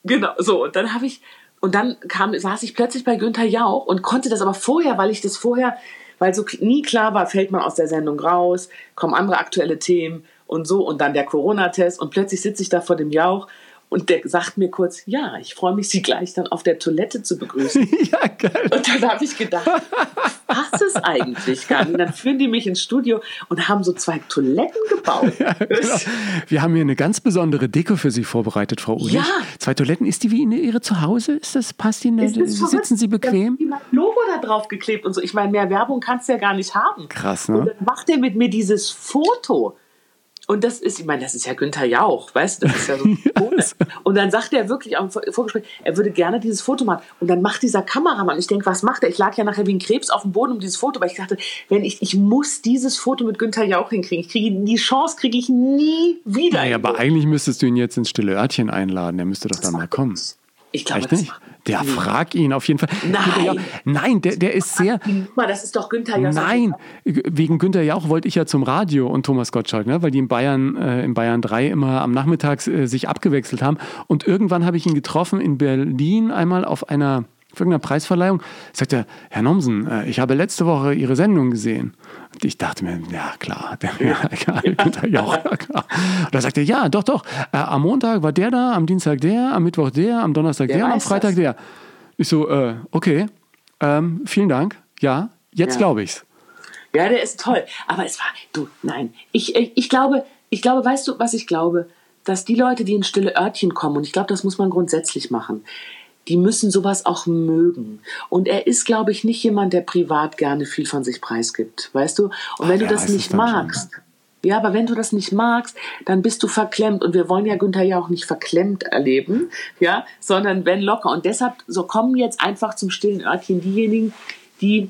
[SPEAKER 1] Genau, so. Und dann habe ich, und dann kam, saß ich plötzlich bei Günther Jauch und konnte das aber vorher, weil ich das vorher, weil so nie klar war, fällt man aus der Sendung raus, kommen andere aktuelle Themen und so und dann der Corona-Test und plötzlich sitze ich da vor dem Jauch und der sagt mir kurz, ja, ich freue mich, Sie gleich dann auf der Toilette zu begrüßen.
[SPEAKER 2] ja, geil.
[SPEAKER 1] Und dann habe ich gedacht, was ist eigentlich gar nicht? Und dann führen die mich ins Studio und haben so zwei Toiletten gebaut.
[SPEAKER 2] Genau. Wir haben hier eine ganz besondere Deko für Sie vorbereitet, Frau Ulich.
[SPEAKER 1] Ja.
[SPEAKER 2] Zwei Toiletten. Ist die wie in Ihre Zuhause? Ist das, passt Ihnen?
[SPEAKER 1] Ist verrückt.
[SPEAKER 2] Sitzen Sie
[SPEAKER 1] Da
[SPEAKER 2] bequem?
[SPEAKER 1] ist mein Logo da drauf geklebt und so. Ich meine, mehr Werbung kannst du ja gar nicht haben.
[SPEAKER 2] Krass,
[SPEAKER 1] Und
[SPEAKER 2] ne?
[SPEAKER 1] dann macht er mit mir dieses Foto. Und das ist, ich meine, das ist ja Günther Jauch, weißt du, das ist ja so Ikone. Und dann sagt er wirklich am Vor- Vorgespräch, er würde gerne dieses Foto machen. Und dann macht dieser Kameramann, ich denke, was macht er? Ich lag ja nachher wie ein Krebs auf dem Boden um dieses Foto, weil ich dachte, wenn ich, ich muss dieses Foto mit Günther Jauch hinkriegen. Ich kriege die Chance kriege ich nie wieder.
[SPEAKER 2] Naja, aber eigentlich müsstest du ihn jetzt ins stille Örtchen einladen. Der müsste doch dann mal kommen.
[SPEAKER 1] ich glaube,
[SPEAKER 2] Echt
[SPEAKER 1] das
[SPEAKER 2] nicht? Der frag ihn auf jeden Fall.
[SPEAKER 1] Nein.
[SPEAKER 2] Günther Jauch- Nein, der, der ist sehr.
[SPEAKER 1] Das ist doch Günther Jauch.
[SPEAKER 2] Nein, wegen Günter Jauch wollte ich ja zum Radio und Thomas Gottschalk, ne? weil die in Bayern, äh, in Bayern 3 immer am Nachmittag äh, sich abgewechselt haben. Und irgendwann habe ich ihn getroffen in Berlin einmal auf einer irgendeiner Preisverleihung, sagt er, Herr Nomsen, äh, ich habe letzte Woche Ihre Sendung gesehen. Und ich dachte mir, ja klar, der, ja, Günther Jauch, ja klar. Und da sagt er, ja, doch, doch, äh, am Montag war der da, am Dienstag der, am Mittwoch der, am Donnerstag der, der und am Freitag das. der. Ich so, äh, okay, ähm, vielen Dank, ja, jetzt ja. glaube ich's.
[SPEAKER 1] Ja, der ist toll. Aber es war, du, nein, ich, ich, ich glaube, ich glaube, weißt du, was ich glaube? Dass die Leute, die in stille Örtchen kommen, und ich glaube, das muss man grundsätzlich machen, die müssen sowas auch mögen. Und er ist, glaube ich, nicht jemand, der privat gerne viel von sich preisgibt, weißt du? Und Ach, wenn du das nicht magst, schon, ja, aber wenn du das nicht magst, dann bist du verklemmt. Und wir wollen ja Günther ja auch nicht verklemmt erleben, ja, sondern wenn locker. Und deshalb, so kommen jetzt einfach zum stillen Örtchen diejenigen, die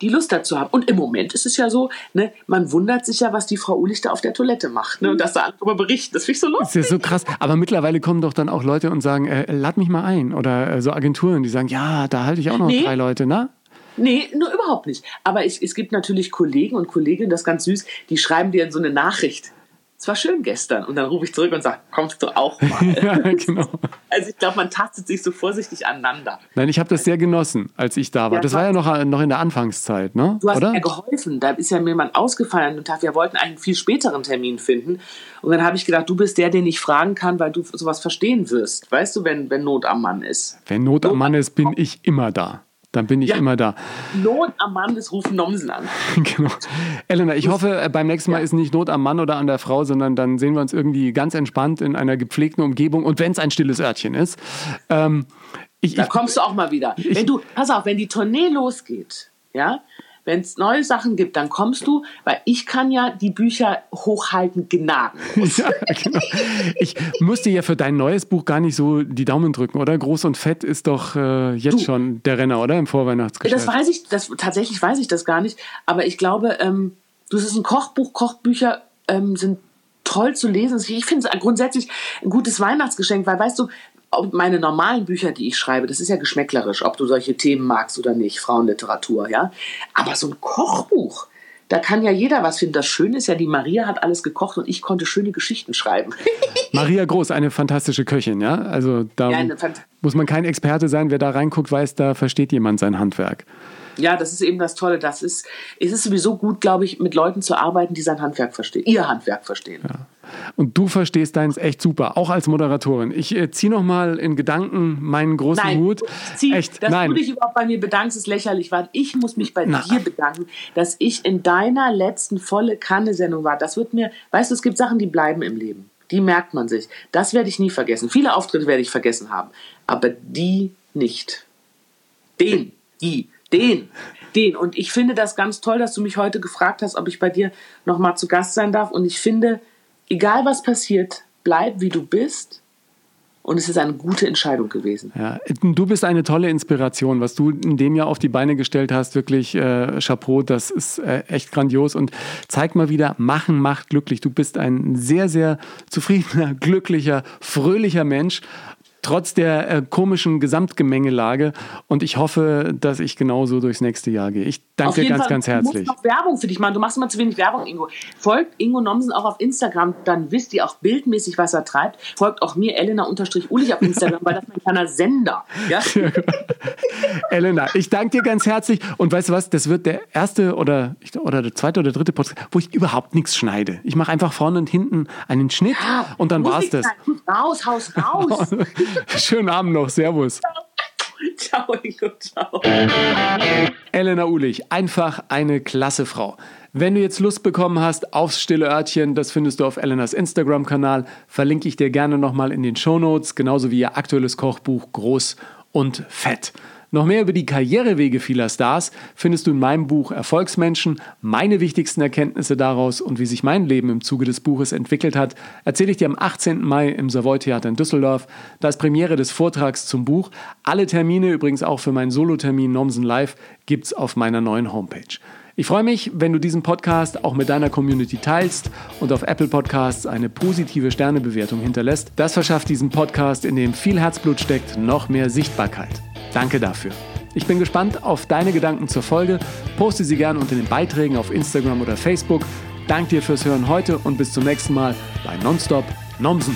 [SPEAKER 1] die Lust dazu haben. Und im Moment ist es ja so, ne, man wundert sich ja, was die Frau Ulich da auf der Toilette macht. Ne, und dass da andere darüber berichten. Das finde ich so lustig.
[SPEAKER 2] Das ist ja so krass. Aber mittlerweile kommen doch dann auch Leute und sagen, äh, lad mich mal ein. Oder äh, so Agenturen, die sagen, ja, da halte ich auch noch nee. drei Leute, ne?
[SPEAKER 1] Nee, nur überhaupt nicht. Aber ich, es gibt natürlich Kollegen und Kolleginnen, das ist ganz süß, die schreiben dir in so eine Nachricht es war schön gestern. Und dann rufe ich zurück und sage, kommst du auch mal? ja, genau. Also ich glaube, man tastet sich so vorsichtig aneinander.
[SPEAKER 2] Nein, ich habe das sehr genossen, als ich da war. Ja, das war ja noch, noch in der Anfangszeit, ne?
[SPEAKER 1] Du hast Oder? mir geholfen. Da ist ja mir jemand ausgefallen dem Tag. Wir wollten einen viel späteren Termin finden. Und dann habe ich gedacht, du bist der, den ich fragen kann, weil du sowas verstehen wirst. Weißt du, wenn, wenn Not am Mann ist.
[SPEAKER 2] Wenn Not, Not am Mann ist, bin ich immer da. Dann bin ich ja. immer da.
[SPEAKER 1] Not am Mann ist rufen Nomsen an.
[SPEAKER 2] genau. Elena, ich hoffe, äh, beim nächsten Mal ja. ist nicht Not am Mann oder an der Frau, sondern dann sehen wir uns irgendwie ganz entspannt in einer gepflegten Umgebung und wenn es ein stilles Örtchen ist. Ähm,
[SPEAKER 1] ich, da kommst du auch mal wieder. Ich, wenn du, pass auf, wenn die Tournee losgeht, ja, wenn es neue Sachen gibt, dann kommst du, weil ich kann ja die Bücher hochhalten gnadenlos. ja,
[SPEAKER 2] genau. Ich musste ja für dein neues Buch gar nicht so die Daumen drücken, oder? Groß und Fett ist doch äh, jetzt du, schon der Renner, oder? Im Vorweihnachtsgeschäft.
[SPEAKER 1] Das weiß ich, das, tatsächlich weiß ich das gar nicht, aber ich glaube, ähm, du ist ein Kochbuch, Kochbücher ähm, sind toll zu lesen. Ich finde es grundsätzlich ein gutes Weihnachtsgeschenk, weil weißt du, meine normalen Bücher, die ich schreibe, das ist ja geschmäcklerisch, ob du solche Themen magst oder nicht, Frauenliteratur, ja. Aber so ein Kochbuch, da kann ja jeder was finden. Das Schöne ist ja, die Maria hat alles gekocht und ich konnte schöne Geschichten schreiben.
[SPEAKER 2] Maria Groß, eine fantastische Köchin, ja. Also da ja, muss man kein Experte sein. Wer da reinguckt, weiß, da versteht jemand sein Handwerk.
[SPEAKER 1] Ja, das ist eben das Tolle. Das ist, es ist sowieso gut, glaube ich, mit Leuten zu arbeiten, die sein Handwerk verstehen, ihr Handwerk verstehen. Ja.
[SPEAKER 2] Und du verstehst deins echt super, auch als Moderatorin. Ich äh, ziehe noch mal in Gedanken meinen großen
[SPEAKER 1] Nein,
[SPEAKER 2] Hut.
[SPEAKER 1] Zieh, echt, dass nein. du dich überhaupt bei mir bedankst, ist lächerlich, weil ich muss mich bei Na. dir bedanken, dass ich in deiner letzten volle Kanne-Sendung war. Das wird mir, weißt du, es gibt Sachen, die bleiben im Leben. Die merkt man sich. Das werde ich nie vergessen. Viele Auftritte werde ich vergessen haben, aber die nicht. Den, die den, den. Und ich finde das ganz toll, dass du mich heute gefragt hast, ob ich bei dir nochmal zu Gast sein darf. Und ich finde, egal was passiert, bleib wie du bist. Und es ist eine gute Entscheidung gewesen.
[SPEAKER 2] Ja, du bist eine tolle Inspiration. Was du in dem Jahr auf die Beine gestellt hast, wirklich äh, Chapeau, das ist äh, echt grandios. Und zeig mal wieder, machen macht glücklich. Du bist ein sehr, sehr zufriedener, glücklicher, fröhlicher Mensch trotz der äh, komischen Gesamtgemengelage. Und ich hoffe, dass ich genauso durchs nächste Jahr gehe. Ich danke dir ganz, Fall, ganz herzlich.
[SPEAKER 1] Du musst noch Werbung für dich machen. Du machst immer zu wenig Werbung, Ingo. Folgt Ingo Nomsen auch auf Instagram, dann wisst ihr auch bildmäßig, was er treibt. Folgt auch mir, Elena-Ulich auf Instagram, weil das ist mein kleiner Sender. Ja?
[SPEAKER 2] Elena, ich danke dir ganz herzlich. Und weißt du was, das wird der erste oder, oder der zweite oder dritte Podcast, wo ich überhaupt nichts schneide. Ich mache einfach vorne und hinten einen Schnitt ja, und dann war es das.
[SPEAKER 1] Raus, Haus, raus.
[SPEAKER 2] Schönen Abend noch. Servus. Ciao, Ingo, ciao. Elena Ulich, einfach eine klasse Frau. Wenn du jetzt Lust bekommen hast aufs stille Örtchen, das findest du auf Elenas Instagram-Kanal. Verlinke ich dir gerne nochmal in den Show Notes, genauso wie ihr aktuelles Kochbuch Groß und Fett. Noch mehr über die Karrierewege vieler Stars findest du in meinem Buch Erfolgsmenschen. Meine wichtigsten Erkenntnisse daraus und wie sich mein Leben im Zuge des Buches entwickelt hat, erzähle ich dir am 18. Mai im Savoy Theater in Düsseldorf. Da ist Premiere des Vortrags zum Buch. Alle Termine, übrigens auch für meinen Solotermin Nomsen Live, gibt's auf meiner neuen Homepage. Ich freue mich, wenn du diesen Podcast auch mit deiner Community teilst und auf Apple Podcasts eine positive Sternebewertung hinterlässt. Das verschafft diesem Podcast, in dem viel Herzblut steckt, noch mehr Sichtbarkeit. Danke dafür. Ich bin gespannt auf deine Gedanken zur Folge. Poste sie gerne unter den Beiträgen auf Instagram oder Facebook. Danke dir fürs Hören heute und bis zum nächsten Mal bei Nonstop Nomsen.